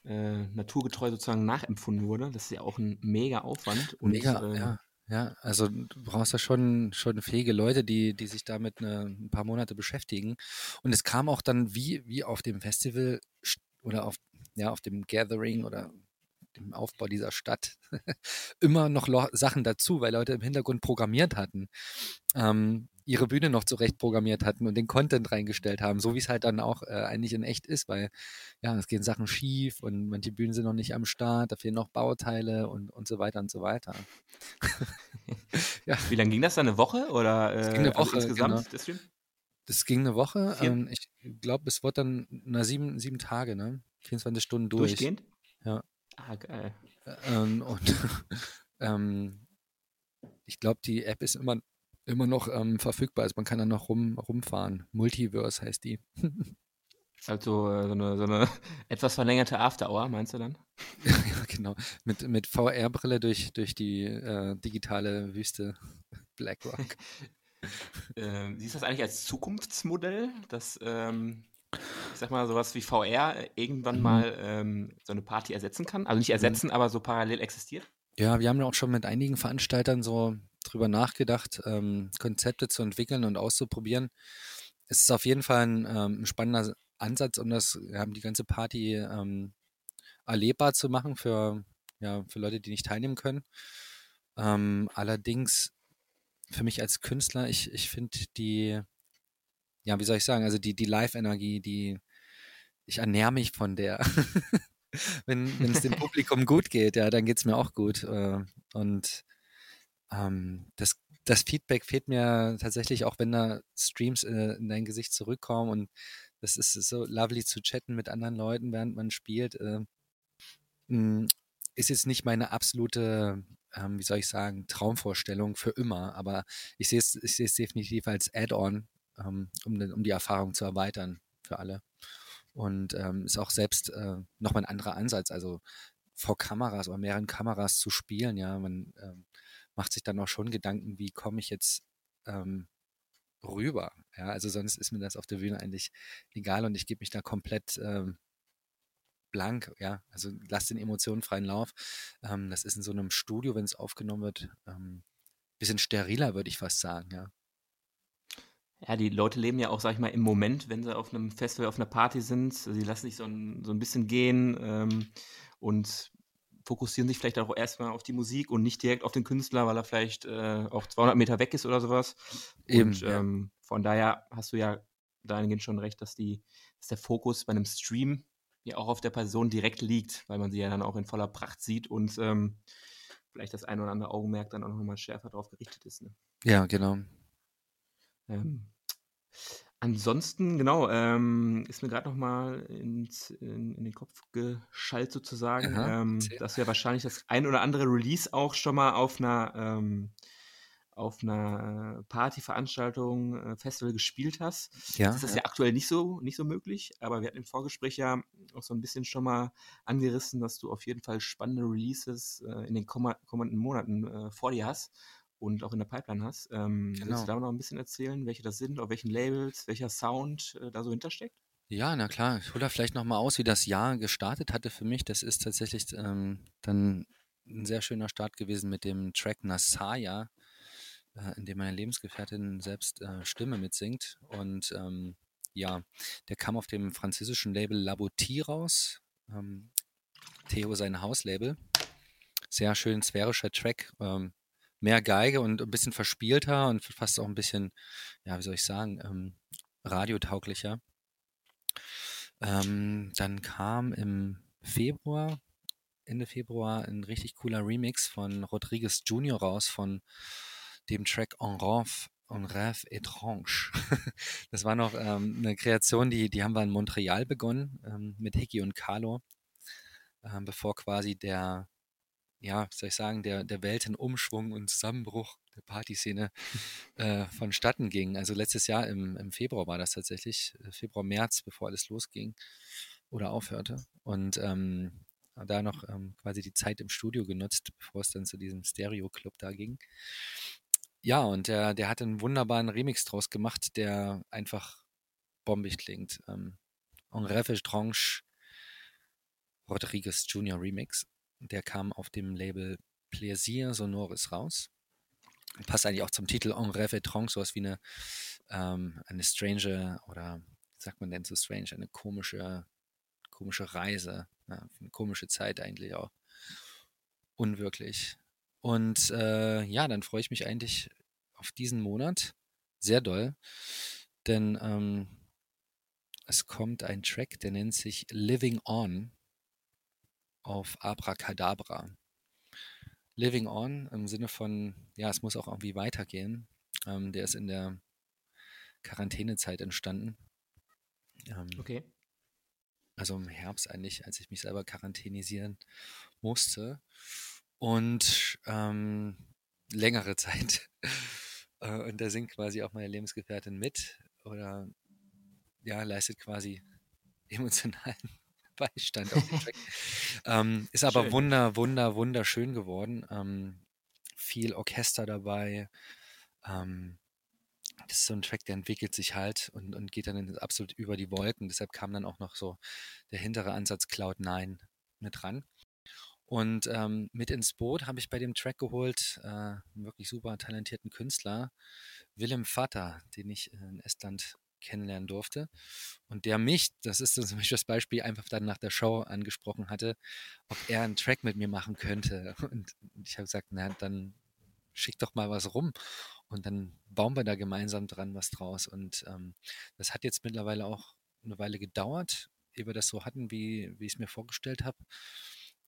äh, naturgetreu sozusagen nachempfunden wurde, das ist ja auch ein mega Aufwand. Und, mega, äh, ja. Ja, also du brauchst ja schon, schon fähige Leute, die, die sich damit eine, ein paar Monate beschäftigen. Und es kam auch dann wie, wie auf dem Festival oder auf, ja, auf dem Gathering oder dem Aufbau dieser Stadt immer noch Sachen dazu, weil Leute im Hintergrund programmiert hatten. Ähm, ihre Bühne noch zurecht programmiert hatten und den Content reingestellt haben, so wie es halt dann auch äh, eigentlich in echt ist, weil ja, es gehen Sachen schief und manche Bühnen sind noch nicht am Start, da fehlen noch Bauteile und, und so weiter und so weiter. ja. Wie lange ging das dann? Eine Woche oder äh, ging eine also Woche, also insgesamt genau. das Stream? Das ging eine Woche. Ähm, ich glaube, es wird dann na, sieben, sieben Tage, ne? 24 Stunden durch. Durchgehend? Ja. Ah, geil. Ähm, und ähm, ich glaube, die App ist immer immer noch ähm, verfügbar ist. Man kann dann noch rum, rumfahren. Multiverse heißt die. Also äh, so eine, so eine etwas verlängerte After-Hour, meinst du dann? ja, genau. Mit, mit VR-Brille durch, durch die äh, digitale Wüste BlackRock. ähm, siehst du das eigentlich als Zukunftsmodell, dass, ähm, ich sag mal, sowas wie VR irgendwann mhm. mal ähm, so eine Party ersetzen kann? Also nicht ersetzen, mhm. aber so parallel existiert? Ja, wir haben ja auch schon mit einigen Veranstaltern so drüber nachgedacht, ähm, Konzepte zu entwickeln und auszuprobieren. Es ist auf jeden Fall ein, ähm, spannender Ansatz, um das, ja, die ganze Party ähm, erlebbar zu machen für, ja, für Leute, die nicht teilnehmen können. Ähm, allerdings für mich als Künstler, ich, ich finde die, ja, wie soll ich sagen, also die, die Live-Energie, die, ich ernähre mich von der. wenn es dem Publikum gut geht, ja, dann geht es mir auch gut. Äh, und ähm, das, das Feedback fehlt mir tatsächlich auch, wenn da Streams äh, in dein Gesicht zurückkommen und das ist so lovely zu chatten mit anderen Leuten, während man spielt. Äh, hm, ist jetzt nicht meine absolute, ähm, wie soll ich sagen, Traumvorstellung für immer, aber ich sehe es, ich definitiv als Add-on, ähm, um, um die Erfahrung zu erweitern für alle. Und ähm, ist auch selbst äh, nochmal ein anderer Ansatz, also vor Kameras oder mehreren Kameras zu spielen, ja, man ähm, macht sich dann auch schon Gedanken, wie komme ich jetzt ähm, rüber, ja, also sonst ist mir das auf der Bühne eigentlich egal und ich gebe mich da komplett ähm, blank, ja, also lass den Emotionen freien Lauf. Ähm, das ist in so einem Studio, wenn es aufgenommen wird, ähm, bisschen steriler, würde ich fast sagen, ja. Ja, die Leute leben ja auch, sag ich mal, im Moment, wenn sie auf einem Festival, auf einer Party sind. Sie lassen sich so ein, so ein bisschen gehen ähm, und fokussieren sich vielleicht auch erstmal auf die Musik und nicht direkt auf den Künstler, weil er vielleicht äh, auch 200 Meter weg ist oder sowas. Eben, und ja. ähm, von daher hast du ja dahingehend schon recht, dass, die, dass der Fokus bei einem Stream ja auch auf der Person direkt liegt, weil man sie ja dann auch in voller Pracht sieht und ähm, vielleicht das ein oder andere Augenmerk dann auch nochmal schärfer darauf gerichtet ist. Ne? Ja, genau. Ähm, ansonsten, genau, ähm, ist mir gerade nochmal in, in den Kopf geschallt sozusagen, ähm, dass wir wahrscheinlich das ein oder andere Release auch schon mal auf einer ähm, auf einer Partyveranstaltung, äh, Festival gespielt hast. Ja, das ist ja. ja aktuell nicht so, nicht so möglich, aber wir hatten im Vorgespräch ja auch so ein bisschen schon mal angerissen, dass du auf jeden Fall spannende Releases äh, in den kommenden Monaten äh, vor dir hast und auch in der Pipeline hast. Ähm, genau. Willst du da noch ein bisschen erzählen, welche das sind, auf welchen Labels, welcher Sound äh, da so hintersteckt? Ja, na klar. Ich hole da vielleicht nochmal aus, wie das Jahr gestartet hatte für mich. Das ist tatsächlich ähm, dann ein sehr schöner Start gewesen mit dem Track Nasaya, äh, in dem meine Lebensgefährtin selbst äh, Stimme mitsingt. Und ähm, ja, der kam auf dem französischen Label Labotie raus. Ähm, Theo sein Hauslabel. Sehr schön sphärischer Track. Ähm, mehr Geige und ein bisschen verspielter und fast auch ein bisschen, ja, wie soll ich sagen, ähm, radiotauglicher. Ähm, dann kam im Februar, Ende Februar, ein richtig cooler Remix von Rodriguez Jr. raus von dem Track En Rêve, En Rêve Étrange. das war noch ähm, eine Kreation, die, die haben wir in Montreal begonnen ähm, mit Hickey und Carlo, ähm, bevor quasi der ja, soll ich sagen, der, der Weltenumschwung und Zusammenbruch der Partyszene äh, vonstatten ging. Also letztes Jahr im, im Februar war das tatsächlich, äh, Februar, März, bevor alles losging oder aufhörte. Und ähm, da noch ähm, quasi die Zeit im Studio genutzt, bevor es dann zu diesem Stereo-Club da ging. Ja, und der, der hat einen wunderbaren Remix draus gemacht, der einfach bombig klingt. Ähm, En Rêve Tranche Rodriguez Junior Remix. Der kam auf dem Label Plaisir Sonoris raus. Passt eigentlich auch zum Titel En Rêve étrange, sowas wie eine, ähm, eine strange oder wie sagt man denn so strange, eine komische, komische Reise, ja, eine komische Zeit eigentlich auch. Unwirklich. Und äh, ja, dann freue ich mich eigentlich auf diesen Monat sehr doll, denn ähm, es kommt ein Track, der nennt sich Living On auf Abracadabra. Living On im Sinne von, ja, es muss auch irgendwie weitergehen. Ähm, der ist in der Quarantänezeit entstanden. Ähm, okay. Also im Herbst eigentlich, als ich mich selber quarantänisieren musste. Und ähm, längere Zeit. Äh, und da singt quasi auch meine Lebensgefährtin mit oder ja, leistet quasi emotionalen Beistand auf dem Track. ähm, ist aber Schön. wunder, wunder, wunderschön geworden. Ähm, viel Orchester dabei. Ähm, das ist so ein Track, der entwickelt sich halt und, und geht dann absolut über die Wolken. Deshalb kam dann auch noch so der hintere Ansatz Cloud 9 mit ran. Und ähm, mit ins Boot habe ich bei dem Track geholt äh, einen wirklich super talentierten Künstler, Willem Vater, den ich in Estland kennenlernen durfte. Und der mich, das ist zum Beispiel das Beispiel, einfach dann nach der Show angesprochen hatte, ob er einen Track mit mir machen könnte. Und ich habe gesagt, na, dann schick doch mal was rum. Und dann bauen wir da gemeinsam dran was draus. Und ähm, das hat jetzt mittlerweile auch eine Weile gedauert. ehe wir das so hatten, wie, wie ich es mir vorgestellt habe.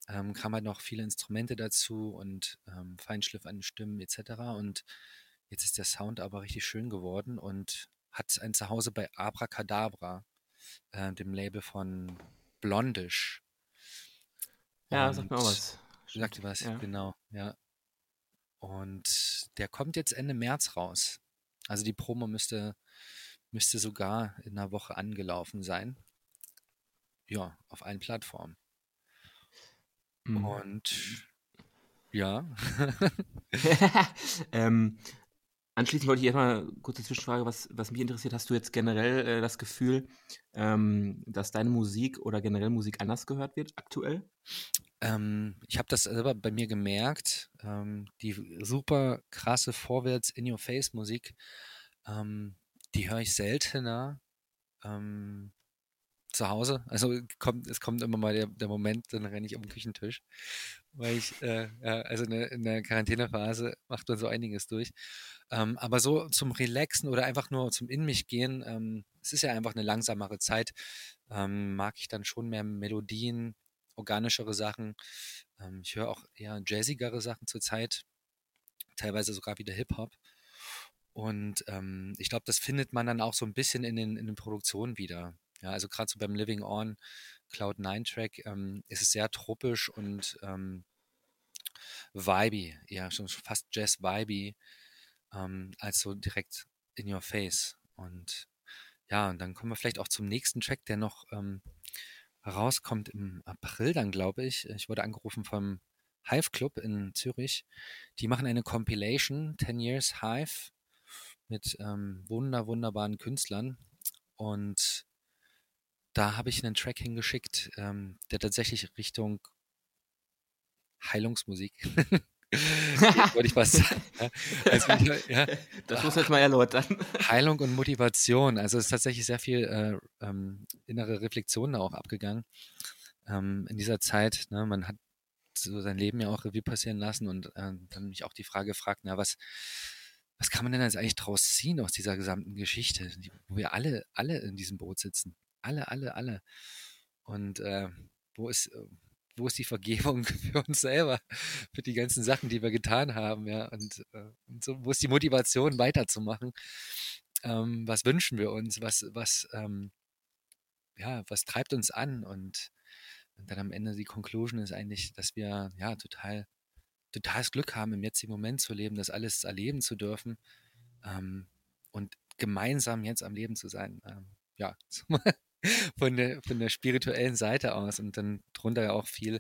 Ähm, kamen halt noch viele Instrumente dazu und ähm, Feinschliff an den Stimmen etc. Und jetzt ist der Sound aber richtig schön geworden und hat ein Zuhause bei Abracadabra, äh, dem Label von Blondish. Ja, sagt mir auch was. Sagt dir was, ja. genau, ja. Und der kommt jetzt Ende März raus. Also die Promo müsste, müsste sogar in einer Woche angelaufen sein. Ja, auf allen Plattformen. Mhm. Und ja. ähm, anschließend wollte ich erstmal kurze Zwischenfrage, was, was mich interessiert, hast du jetzt generell äh, das Gefühl, ähm, dass deine Musik oder generell Musik anders gehört wird aktuell? Ähm, ich habe das selber bei mir gemerkt. Ähm, die super krasse Vorwärts In-Your-Face-Musik, ähm, die höre ich seltener ähm, zu Hause. Also kommt, es kommt immer mal der, der Moment, dann renne ich den Küchentisch, weil ich, äh, ja, also in der, Quarantänephase macht man so einiges durch. Ähm, aber so zum Relaxen oder einfach nur zum In mich gehen, ähm, es ist ja einfach eine langsamere Zeit, ähm, mag ich dann schon mehr Melodien, organischere Sachen. Ähm, ich höre auch eher jazzigere Sachen zurzeit, teilweise sogar wieder Hip-Hop. Und ähm, ich glaube, das findet man dann auch so ein bisschen in den, in den Produktionen wieder. Ja, also gerade so beim Living On Cloud 9 Track ähm, ist es sehr tropisch und ähm, vibey, ja, schon fast Jazz-vibey, ähm, als so direkt in your face. Und ja, und dann kommen wir vielleicht auch zum nächsten Track, der noch ähm, rauskommt im April dann, glaube ich. Ich wurde angerufen vom Hive Club in Zürich. Die machen eine Compilation, 10 Years Hive, mit ähm, wunder, wunderbaren Künstlern. Und da habe ich einen Track hingeschickt, ähm, der tatsächlich Richtung Heilungsmusik wollte ich was sagen. Also, ja. Das muss jetzt mal erläutern. Heilung und Motivation. Also es ist tatsächlich sehr viel äh, ähm, innere Reflexion da auch abgegangen. Ähm, in dieser Zeit, ne, man hat so sein Leben ja auch Revue passieren lassen und äh, dann mich auch die Frage gefragt, na, was, was kann man denn jetzt eigentlich draus ziehen aus dieser gesamten Geschichte, wo wir alle, alle in diesem Boot sitzen? Alle, alle, alle. Und äh, wo ist, äh, wo ist die Vergebung für uns selber, für die ganzen Sachen, die wir getan haben, ja, und, äh, und so, wo ist die Motivation weiterzumachen? Ähm, was wünschen wir uns? Was, was, ähm, ja, was treibt uns an? Und, und, dann am Ende die Conclusion ist eigentlich, dass wir ja total, totales Glück haben, im jetzigen Moment zu leben, das alles erleben zu dürfen ähm, und gemeinsam jetzt am Leben zu sein. Ähm, ja, von der, von der spirituellen Seite aus und dann drunter ja auch viel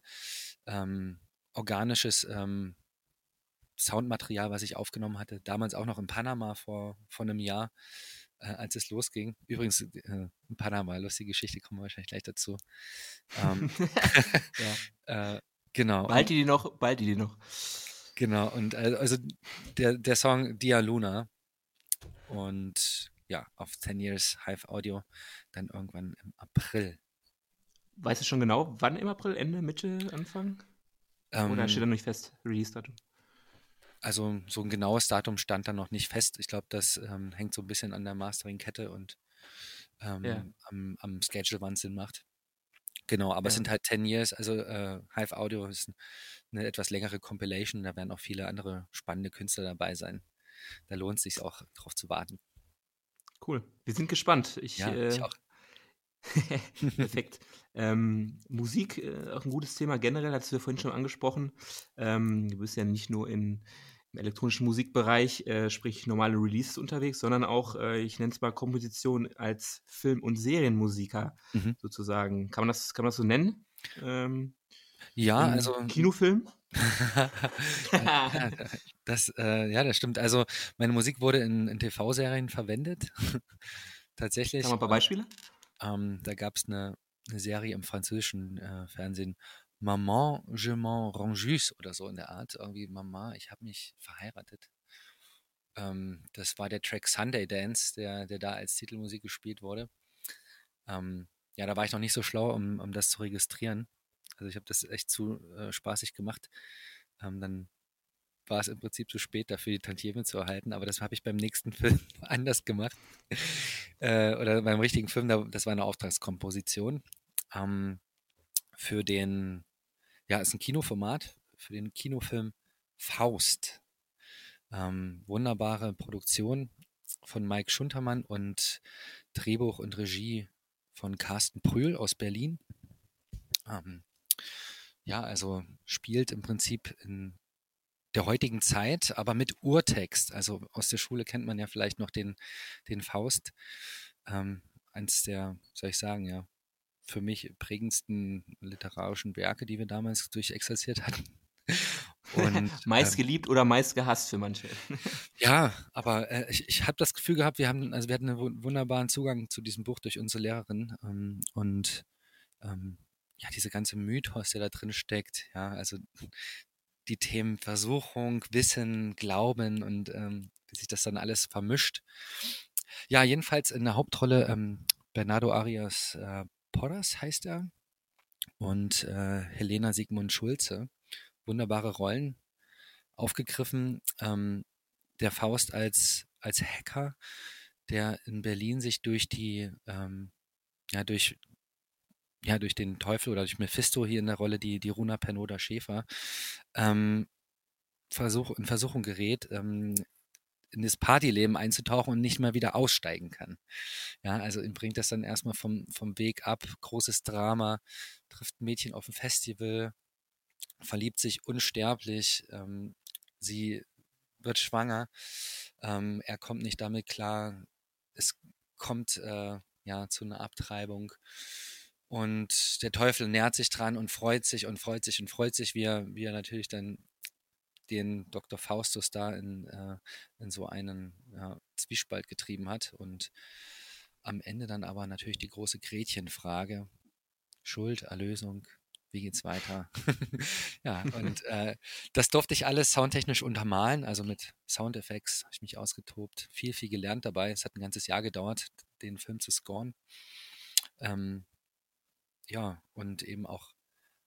ähm, organisches ähm, Soundmaterial, was ich aufgenommen hatte, damals auch noch in Panama vor, vor einem Jahr, äh, als es losging. Übrigens, äh, in Panama, lustige Geschichte, kommen wir wahrscheinlich gleich dazu. Ähm, ja. äh, genau. Bald die, die noch, bald die, die noch. Genau, und äh, also der, der Song Dia Luna und ja, auf 10 Years Hive Audio dann irgendwann im April. Weißt du schon genau, wann im April? Ende, Mitte, Anfang? Ähm, Oder steht da noch nicht fest, Release-Datum? Also so ein genaues Datum stand da noch nicht fest. Ich glaube, das ähm, hängt so ein bisschen an der Mastering-Kette und ähm, ja. am, am, Schedule, wann es Sinn macht. Genau, aber ja. es sind halt 10 Years, also äh, Hive Audio ist eine etwas längere Compilation, da werden auch viele andere spannende Künstler dabei sein. Da lohnt es sich auch drauf zu warten. Cool. Wir sind gespannt. Ich, ja, äh, ich auch. Perfekt. ähm, Musik, äh, auch ein gutes Thema generell, hast du ja vorhin schon angesprochen. Ähm, du bist ja nicht nur in, im elektronischen Musikbereich, äh, sprich normale Releases unterwegs, sondern auch, äh, ich nenne es mal Komposition als Film- und Serienmusiker mhm. sozusagen. Kann man, das, kann man das so nennen? Ähm, ja, also. Kinofilm? das, äh, ja, das stimmt. Also, meine Musik wurde in, in TV-Serien verwendet. Tatsächlich. Haben wir ein paar Beispiele? Ähm, da gab es eine, eine, Serie im französischen äh, Fernsehen, Maman, je m'en rangeuse oder so in der Art. Irgendwie, Mama, ich habe mich verheiratet. Ähm, das war der Track Sunday Dance, der, der da als Titelmusik gespielt wurde. Ähm, ja, da war ich noch nicht so schlau, um, um das zu registrieren. Also ich habe das echt zu äh, spaßig gemacht. Ähm, dann war es im Prinzip zu spät, dafür die Tantieme zu erhalten, aber das habe ich beim nächsten Film anders gemacht. äh, oder beim richtigen Film, das war eine Auftragskomposition. ähm, für den, ja, ist ein Kinoformat, für den Kinofilm Faust. Ähm, wunderbare Produktion von Mike Schuntermann und Drehbuch und Regie von Carsten Prühl aus Berlin. Ähm, ja, also spielt im Prinzip in der heutigen Zeit, aber mit Urtext. Also aus der Schule kennt man ja vielleicht noch den, den Faust. Ähm, eins der, soll ich sagen, ja, für mich prägendsten literarischen Werke, die wir damals durchexerziert hatten. Und, meist ähm, geliebt oder meist gehasst für manche. ja, aber äh, ich, ich habe das Gefühl gehabt, wir haben, also wir hatten einen wunderbaren Zugang zu diesem Buch durch unsere Lehrerin ähm, und ähm, ja, diese ganze Mythos, der da drin steckt, ja, also die Themen Versuchung, Wissen, Glauben und ähm, wie sich das dann alles vermischt. Ja, jedenfalls in der Hauptrolle ähm, Bernardo Arias äh, Porras heißt er und äh, Helena Sigmund Schulze. Wunderbare Rollen aufgegriffen. Ähm, der Faust als, als Hacker, der in Berlin sich durch die, ähm, ja, durch ja, durch den Teufel oder durch Mephisto hier in der Rolle, die, die Runa Pernoda Schäfer, ähm, Versuch, in Versuchung gerät, ähm, in das Partyleben einzutauchen und nicht mehr wieder aussteigen kann. Ja, also ihn bringt das dann erstmal vom, vom Weg ab, großes Drama, trifft ein Mädchen auf dem Festival, verliebt sich unsterblich, ähm, sie wird schwanger, ähm, er kommt nicht damit klar, es kommt äh, ja zu einer Abtreibung und der Teufel nährt sich dran und freut sich und freut sich und freut sich, wie er, wie er natürlich dann den Dr. Faustus da in, äh, in so einen ja, Zwiespalt getrieben hat. Und am Ende dann aber natürlich die große Gretchenfrage. Schuld, Erlösung, wie geht's weiter? ja, und äh, das durfte ich alles soundtechnisch untermalen, also mit Soundeffekts habe ich mich ausgetobt, viel, viel gelernt dabei. Es hat ein ganzes Jahr gedauert, den Film zu scoren. Ähm, ja, und eben auch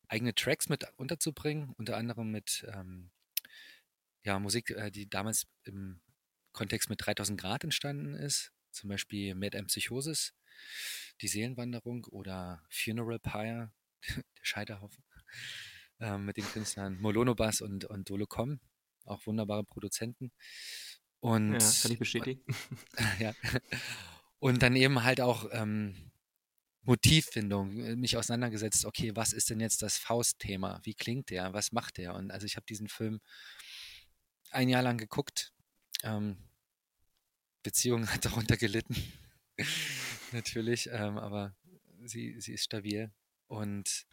eigene Tracks mit unterzubringen, unter anderem mit ähm, ja, Musik, äh, die damals im Kontext mit 3000 Grad entstanden ist, zum Beispiel Mad M Psychosis, Die Seelenwanderung oder Funeral Pyre, der Scheiterhaufen, äh, mit den Künstlern Molonobas und, und Dolocom, auch wunderbare Produzenten. Und, ja, kann ich bestätigen. ja. Und dann eben halt auch ähm, Motivfindung, äh, mich auseinandergesetzt, okay, was ist denn jetzt das Faustthema? Wie klingt der? Was macht der? Und also ich habe diesen Film ein Jahr lang geguckt. Ähm, Beziehung hat darunter gelitten. Natürlich, ähm, aber sie, sie ist stabil. Und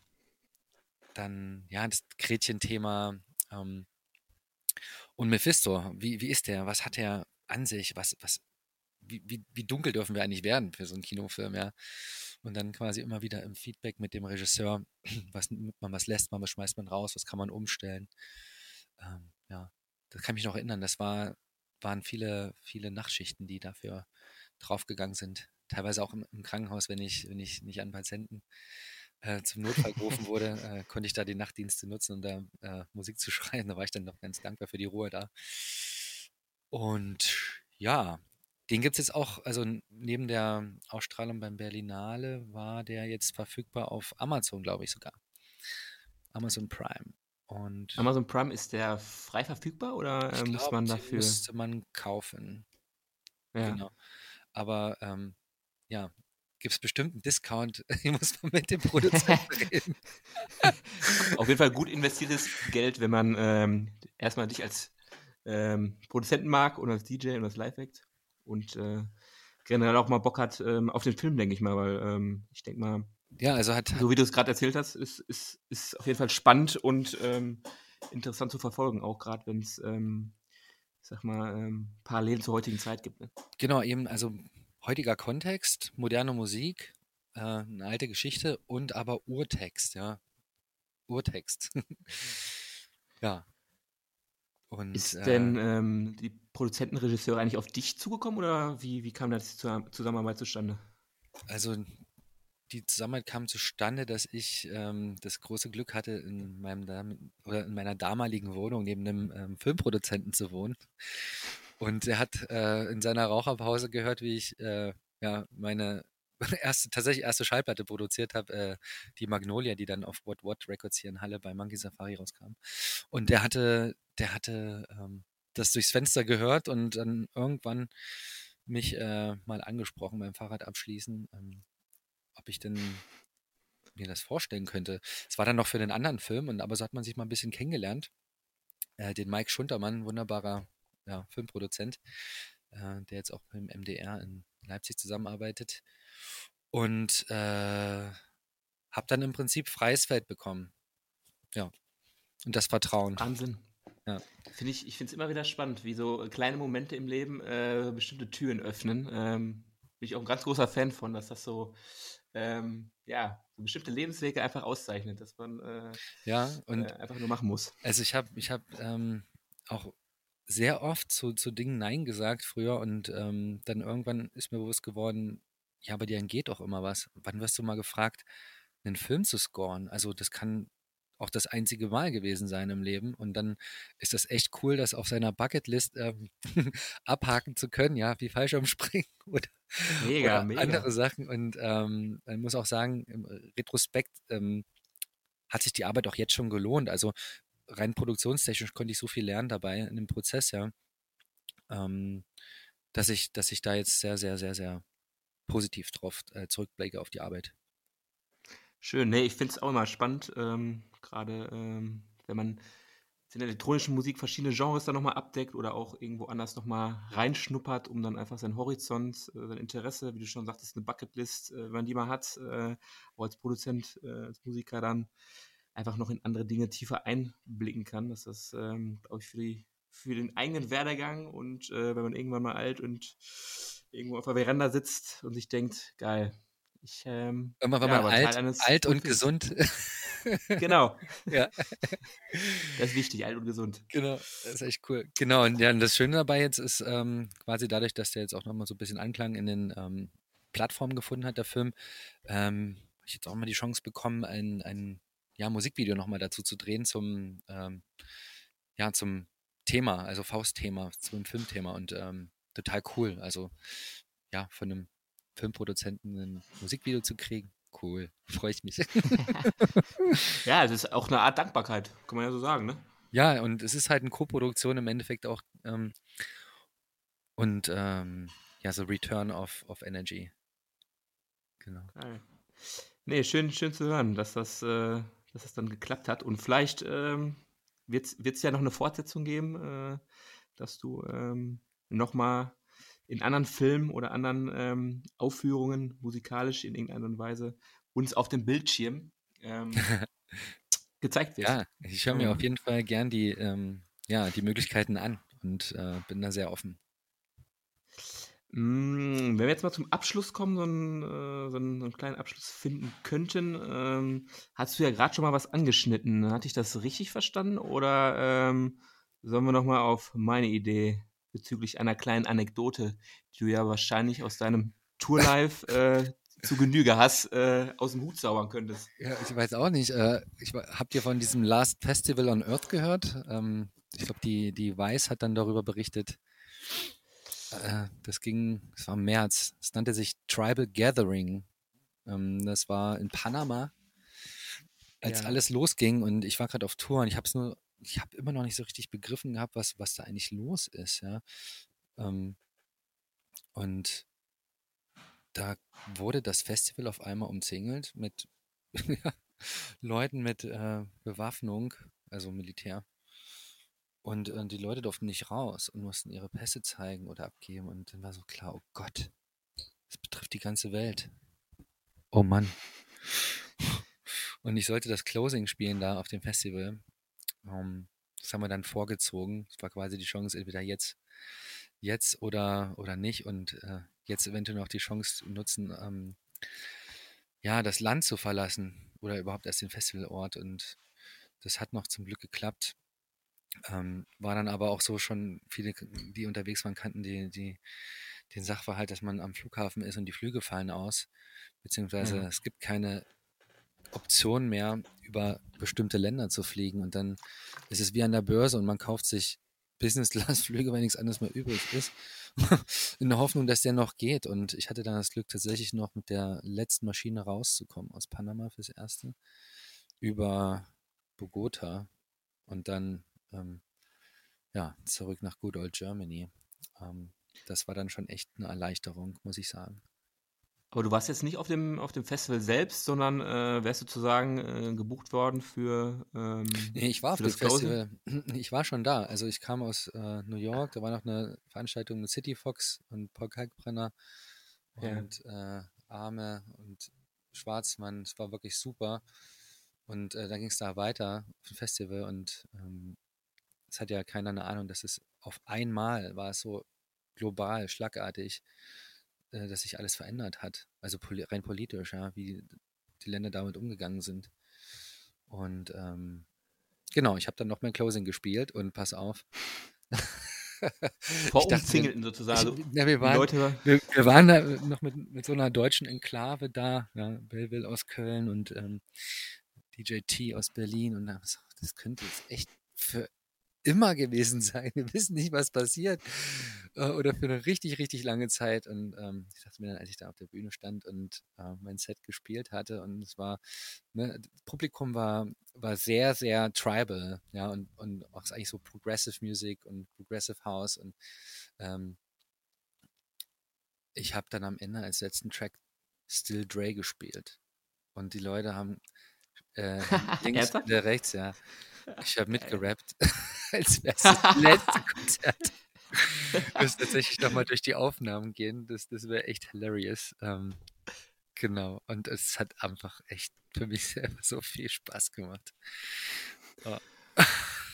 dann, ja, das Gretchen-Thema ähm, und Mephisto, wie, wie ist der? Was hat er an sich? Was, was, wie, wie, wie dunkel dürfen wir eigentlich werden für so einen Kinofilm, ja? Und dann quasi immer wieder im Feedback mit dem Regisseur, was nimmt man, was lässt man, was schmeißt man raus, was kann man umstellen. Ähm, ja, das kann mich noch erinnern. Das war, waren viele, viele Nachtschichten, die dafür draufgegangen sind. Teilweise auch im, im Krankenhaus, wenn ich, wenn ich nicht an Patienten äh, zum Notfall gerufen wurde, äh, konnte ich da die Nachtdienste nutzen, um da äh, Musik zu schreiben. Da war ich dann noch ganz dankbar für die Ruhe da. Und ja, den gibt es jetzt auch, also neben der Ausstrahlung beim Berlinale war der jetzt verfügbar auf Amazon, glaube ich sogar. Amazon Prime. Und Amazon Prime ist der frei verfügbar oder äh, muss glaub, man dafür? Müsste man kaufen. Ja. Genau. Aber ähm, ja, gibt es bestimmt einen Discount. Hier muss man mit dem Produzenten reden. Auf jeden Fall gut investiertes Geld, wenn man ähm, erstmal dich als ähm, Produzenten mag und als DJ und als Live-Act und äh, generell auch mal Bock hat ähm, auf den Film, denke ich mal, weil ähm, ich denke mal, ja, also hat, so wie du es gerade erzählt hast, ist, ist, ist auf jeden Fall spannend und ähm, interessant zu verfolgen, auch gerade wenn es, ähm, sag mal, ähm, parallel zur heutigen Zeit gibt. Ne? Genau, eben, also heutiger Kontext, moderne Musik, äh, eine alte Geschichte und aber Urtext, ja. Urtext. ja, und, ist denn äh, ähm, die Produzentenregisseure eigentlich auf dich zugekommen oder wie, wie kam das zur Zusammenarbeit zustande? Also die Zusammenarbeit kam zustande, dass ich ähm, das große Glück hatte, in, meinem oder in meiner damaligen Wohnung neben einem ähm, Filmproduzenten zu wohnen. Und er hat äh, in seiner Raucherpause gehört, wie ich äh, ja, meine erste, tatsächlich erste Schallplatte produziert habe, äh, die Magnolia, die dann auf What What Records hier in Halle bei Monkey Safari rauskam. Und der hatte, der hatte ähm, das durchs Fenster gehört und dann irgendwann mich äh, mal angesprochen beim Fahrrad abschließen, ähm, ob ich denn mir das vorstellen könnte. Es war dann noch für den anderen Film, und aber so hat man sich mal ein bisschen kennengelernt. Äh, den Mike Schuntermann, wunderbarer ja, Filmproduzent, äh, der jetzt auch mit dem MDR in Leipzig zusammenarbeitet. Und äh, habe dann im Prinzip freies Feld bekommen. Ja. Und das Vertrauen. Wahnsinn. Ja. Find ich ich finde es immer wieder spannend, wie so kleine Momente im Leben äh, bestimmte Türen öffnen. Ähm, bin ich auch ein ganz großer Fan von, dass das so, ähm, ja, so bestimmte Lebenswege einfach auszeichnet, dass man äh, ja, und äh, einfach nur machen muss. Also ich habe ich hab, ähm, auch sehr oft zu, zu Dingen Nein gesagt früher und ähm, dann irgendwann ist mir bewusst geworden, ja, aber dir geht doch immer was. Wann wirst du mal gefragt, einen Film zu scoren? Also das kann auch das einzige Mal gewesen sein im Leben. Und dann ist das echt cool, das auf seiner Bucketlist ähm, abhaken zu können, ja, wie Fallschirmspringen oder, mega, oder mega. andere Sachen. Und ähm, man muss auch sagen, im Retrospekt ähm, hat sich die Arbeit auch jetzt schon gelohnt. Also rein produktionstechnisch konnte ich so viel lernen dabei in dem Prozess, ja, ähm, dass ich, dass ich da jetzt sehr, sehr, sehr, sehr positiv drauf äh, zurückblicke auf die Arbeit. Schön, nee, ich finde es auch immer spannend, ähm, gerade ähm, wenn man in der elektronischen Musik verschiedene Genres dann nochmal abdeckt oder auch irgendwo anders nochmal reinschnuppert, um dann einfach seinen Horizont, äh, sein Interesse, wie du schon sagtest, eine Bucketlist, äh, wenn man die mal hat, äh, auch als Produzent, äh, als Musiker dann einfach noch in andere Dinge tiefer einblicken kann. Das, ähm, glaube ich, für, die, für den eigenen Werdegang und äh, wenn man irgendwann mal alt und irgendwo auf der Veranda sitzt und sich denkt, geil, ich, ähm, man, wenn ja, man alt, alt und gesund. genau. ja. Das ist wichtig, alt und gesund. Genau, das ist echt cool. Genau, und ja, und das Schöne dabei jetzt ist ähm, quasi dadurch, dass der jetzt auch nochmal so ein bisschen Anklang in den ähm, Plattformen gefunden hat, der Film, ähm, habe ich jetzt auch mal die Chance bekommen, ein, ein ja, Musikvideo nochmal dazu zu drehen zum, ähm, ja, zum Thema, also Faustthema, zum Filmthema und ähm, total cool. Also ja, von einem Filmproduzenten ein Musikvideo zu kriegen. Cool, freue ich mich. ja, es ist auch eine Art Dankbarkeit, kann man ja so sagen, ne? Ja, und es ist halt eine Co-Produktion im Endeffekt auch ähm, und ähm, ja, so Return of, of Energy. Genau. Geil. Nee, schön, schön zu hören, dass das, äh, dass das dann geklappt hat. Und vielleicht ähm, wird es ja noch eine Fortsetzung geben, äh, dass du ähm, nochmal in anderen Filmen oder anderen ähm, Aufführungen musikalisch in irgendeiner Weise uns auf dem Bildschirm ähm, gezeigt wird. Ja, ich höre mir auf jeden Fall gern die, ähm, ja, die Möglichkeiten an und äh, bin da sehr offen. Mm, wenn wir jetzt mal zum Abschluss kommen, so einen, äh, so einen, so einen kleinen Abschluss finden könnten, ähm, hast du ja gerade schon mal was angeschnitten. Hatte ich das richtig verstanden oder ähm, sollen wir nochmal auf meine Idee bezüglich einer kleinen Anekdote, die du ja wahrscheinlich aus deinem Tourlife äh, zu Genüge hast, äh, aus dem Hut zaubern könntest. Ja, ich weiß auch nicht. Äh, ich, habt ihr von diesem Last Festival on Earth gehört? Ähm, ich glaube, die, die Weiß hat dann darüber berichtet. Äh, das ging, es war im März. Es nannte sich Tribal Gathering. Ähm, das war in Panama, als ja. alles losging und ich war gerade auf Tour und ich habe es nur ich habe immer noch nicht so richtig begriffen gehabt, was, was da eigentlich los ist, ja. Ähm, und da wurde das Festival auf einmal umzingelt mit Leuten mit äh, Bewaffnung, also Militär. Und äh, die Leute durften nicht raus und mussten ihre Pässe zeigen oder abgeben. Und dann war so klar, oh Gott, das betrifft die ganze Welt. Oh Mann. Und ich sollte das Closing spielen da auf dem Festival. Ähm, das haben wir dann vorgezogen. Es war quasi die Chance, entweder jetzt, jetzt oder, oder nicht. Und äh, jetzt eventuell noch die Chance nutzen, ähm, ja, das Land zu verlassen oder überhaupt erst den Festivalort. Und das hat noch zum Glück geklappt. Ähm, war dann aber auch so schon viele, die unterwegs waren, kannten die, die, den Sachverhalt, dass man am Flughafen ist und die Flüge fallen aus. Beziehungsweise mhm. es gibt keine Option mehr, über bestimmte Länder zu fliegen. Und dann ist es wie an der Börse und man kauft sich Business-Class-Flüge, wenn nichts anderes mehr übrig ist. in der Hoffnung, dass der noch geht. Und ich hatte dann das Glück, tatsächlich noch mit der letzten Maschine rauszukommen aus Panama fürs Erste. Über Bogota und dann ähm, ja, zurück nach Good Old Germany. Ähm, das war dann schon echt eine Erleichterung, muss ich sagen. Aber du warst jetzt nicht auf dem, auf dem Festival selbst, sondern äh, wärst sozusagen äh, gebucht worden für. Ähm, nee, ich war auf dem Festival. Ich war schon da. Also ich kam aus äh, New York, da war noch eine Veranstaltung mit City Fox und Paul Kalkbrenner ja. und äh, Arme und Schwarzmann. Es war wirklich super. Und äh, dann ging es da weiter auf dem Festival und ähm, es hat ja keiner eine Ahnung, dass es auf einmal war es so global, schlagartig äh, dass sich alles verändert hat. Also poli rein politisch, ja, wie die Länder damit umgegangen sind. Und ähm, genau, ich habe dann noch mein Closing gespielt und pass auf. Verumzingelten sozusagen. Ich, ja, wir, waren, Leute, wir, wir, waren da noch mit, mit so einer deutschen Enklave da, ja, Belleville aus Köln und ähm, DJ T aus Berlin und das, das könnte jetzt echt für immer gewesen sein. Wir wissen nicht, was passiert. Äh, oder für eine richtig, richtig lange Zeit. Und ähm, ich dachte mir dann, als ich da auf der Bühne stand und äh, mein Set gespielt hatte, und es war, ne, das Publikum war, war sehr, sehr tribal, ja, und, und auch eigentlich so Progressive Music und Progressive House. Und ähm, ich habe dann am Ende als letzten Track Still Dre gespielt. Und die Leute haben äh, links oder rechts, ja. Ich habe mitgerappt, als wäre es das letzte Konzert. Ich muss tatsächlich nochmal durch die Aufnahmen gehen. Das, das wäre echt hilarious. Ähm, genau. Und es hat einfach echt für mich selber so viel Spaß gemacht. Ja.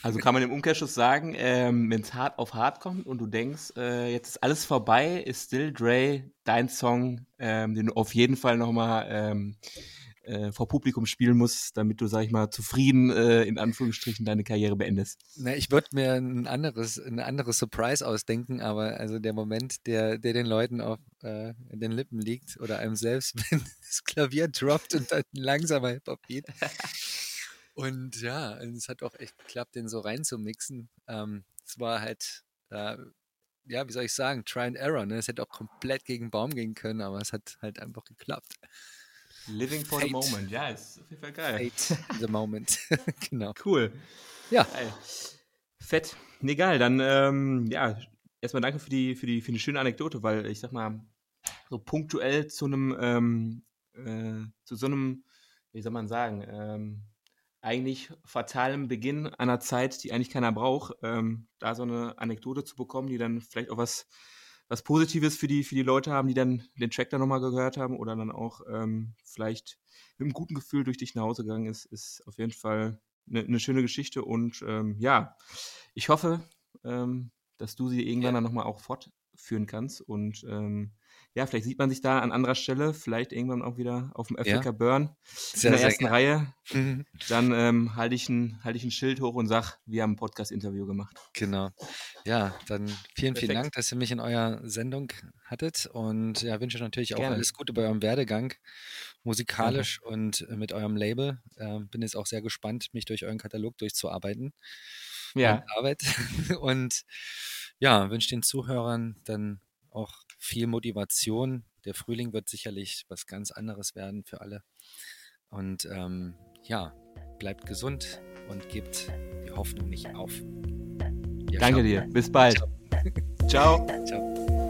Also kann man im Umkehrschluss sagen, ähm, wenn es hart auf hart kommt und du denkst, äh, jetzt ist alles vorbei, ist Still Dre dein Song, ähm, den du auf jeden Fall nochmal ähm, äh, vor Publikum spielen musst, damit du, sag ich mal, zufrieden äh, in Anführungsstrichen deine Karriere beendest? Na, ich würde mir ein anderes, eine andere Surprise ausdenken, aber also der Moment, der, der den Leuten auf äh, den Lippen liegt oder einem selbst, wenn das Klavier droppt und dann langsamer Hip-Hop-Beat. Und ja, es hat auch echt geklappt, den so reinzumixen. Ähm, es war halt, äh, ja, wie soll ich sagen, Try and Error. Ne? Es hätte auch komplett gegen Baum gehen können, aber es hat halt einfach geklappt. Living for Fate. the Moment, ja, ist auf jeden Fall geil. Fate the Moment, genau. Cool. Ja. Geil. Fett. Nee, geil. Dann, ähm, ja, erstmal danke für die, für, die, für die schöne Anekdote, weil ich sag mal, so punktuell zu einem, ähm, äh, zu so einem, wie soll man sagen, ähm, eigentlich fatalen Beginn einer Zeit, die eigentlich keiner braucht, ähm, da so eine Anekdote zu bekommen, die dann vielleicht auch was was Positives für die, für die Leute haben, die dann den Track dann nochmal gehört haben oder dann auch ähm, vielleicht mit einem guten Gefühl durch dich nach Hause gegangen ist, ist auf jeden Fall eine, eine schöne Geschichte. Und ähm, ja, ich hoffe, ähm, dass du sie irgendwann ja. dann nochmal auch fortführen kannst. Und ähm, ja, vielleicht sieht man sich da an anderer Stelle, vielleicht irgendwann auch wieder auf dem Africa ja. Burn sehr, in der ersten Reihe. Mhm. Dann ähm, halte ich, ein, halt ich ein Schild hoch und sage, wir haben ein Podcast-Interview gemacht. Genau. Ja, dann vielen, Perfekt. vielen Dank, dass ihr mich in eurer Sendung hattet und ja, wünsche natürlich auch Gerne. alles Gute bei eurem Werdegang, musikalisch Danke. und äh, mit eurem Label. Äh, bin jetzt auch sehr gespannt, mich durch euren Katalog durchzuarbeiten. Ja. Arbeit. Und ja, wünsche den Zuhörern dann auch viel Motivation. Der Frühling wird sicherlich was ganz anderes werden für alle. Und ähm, ja, bleibt gesund und gebt die Hoffnung nicht auf. Ja, Danke ciao. dir. Bis bald. ciao. ciao.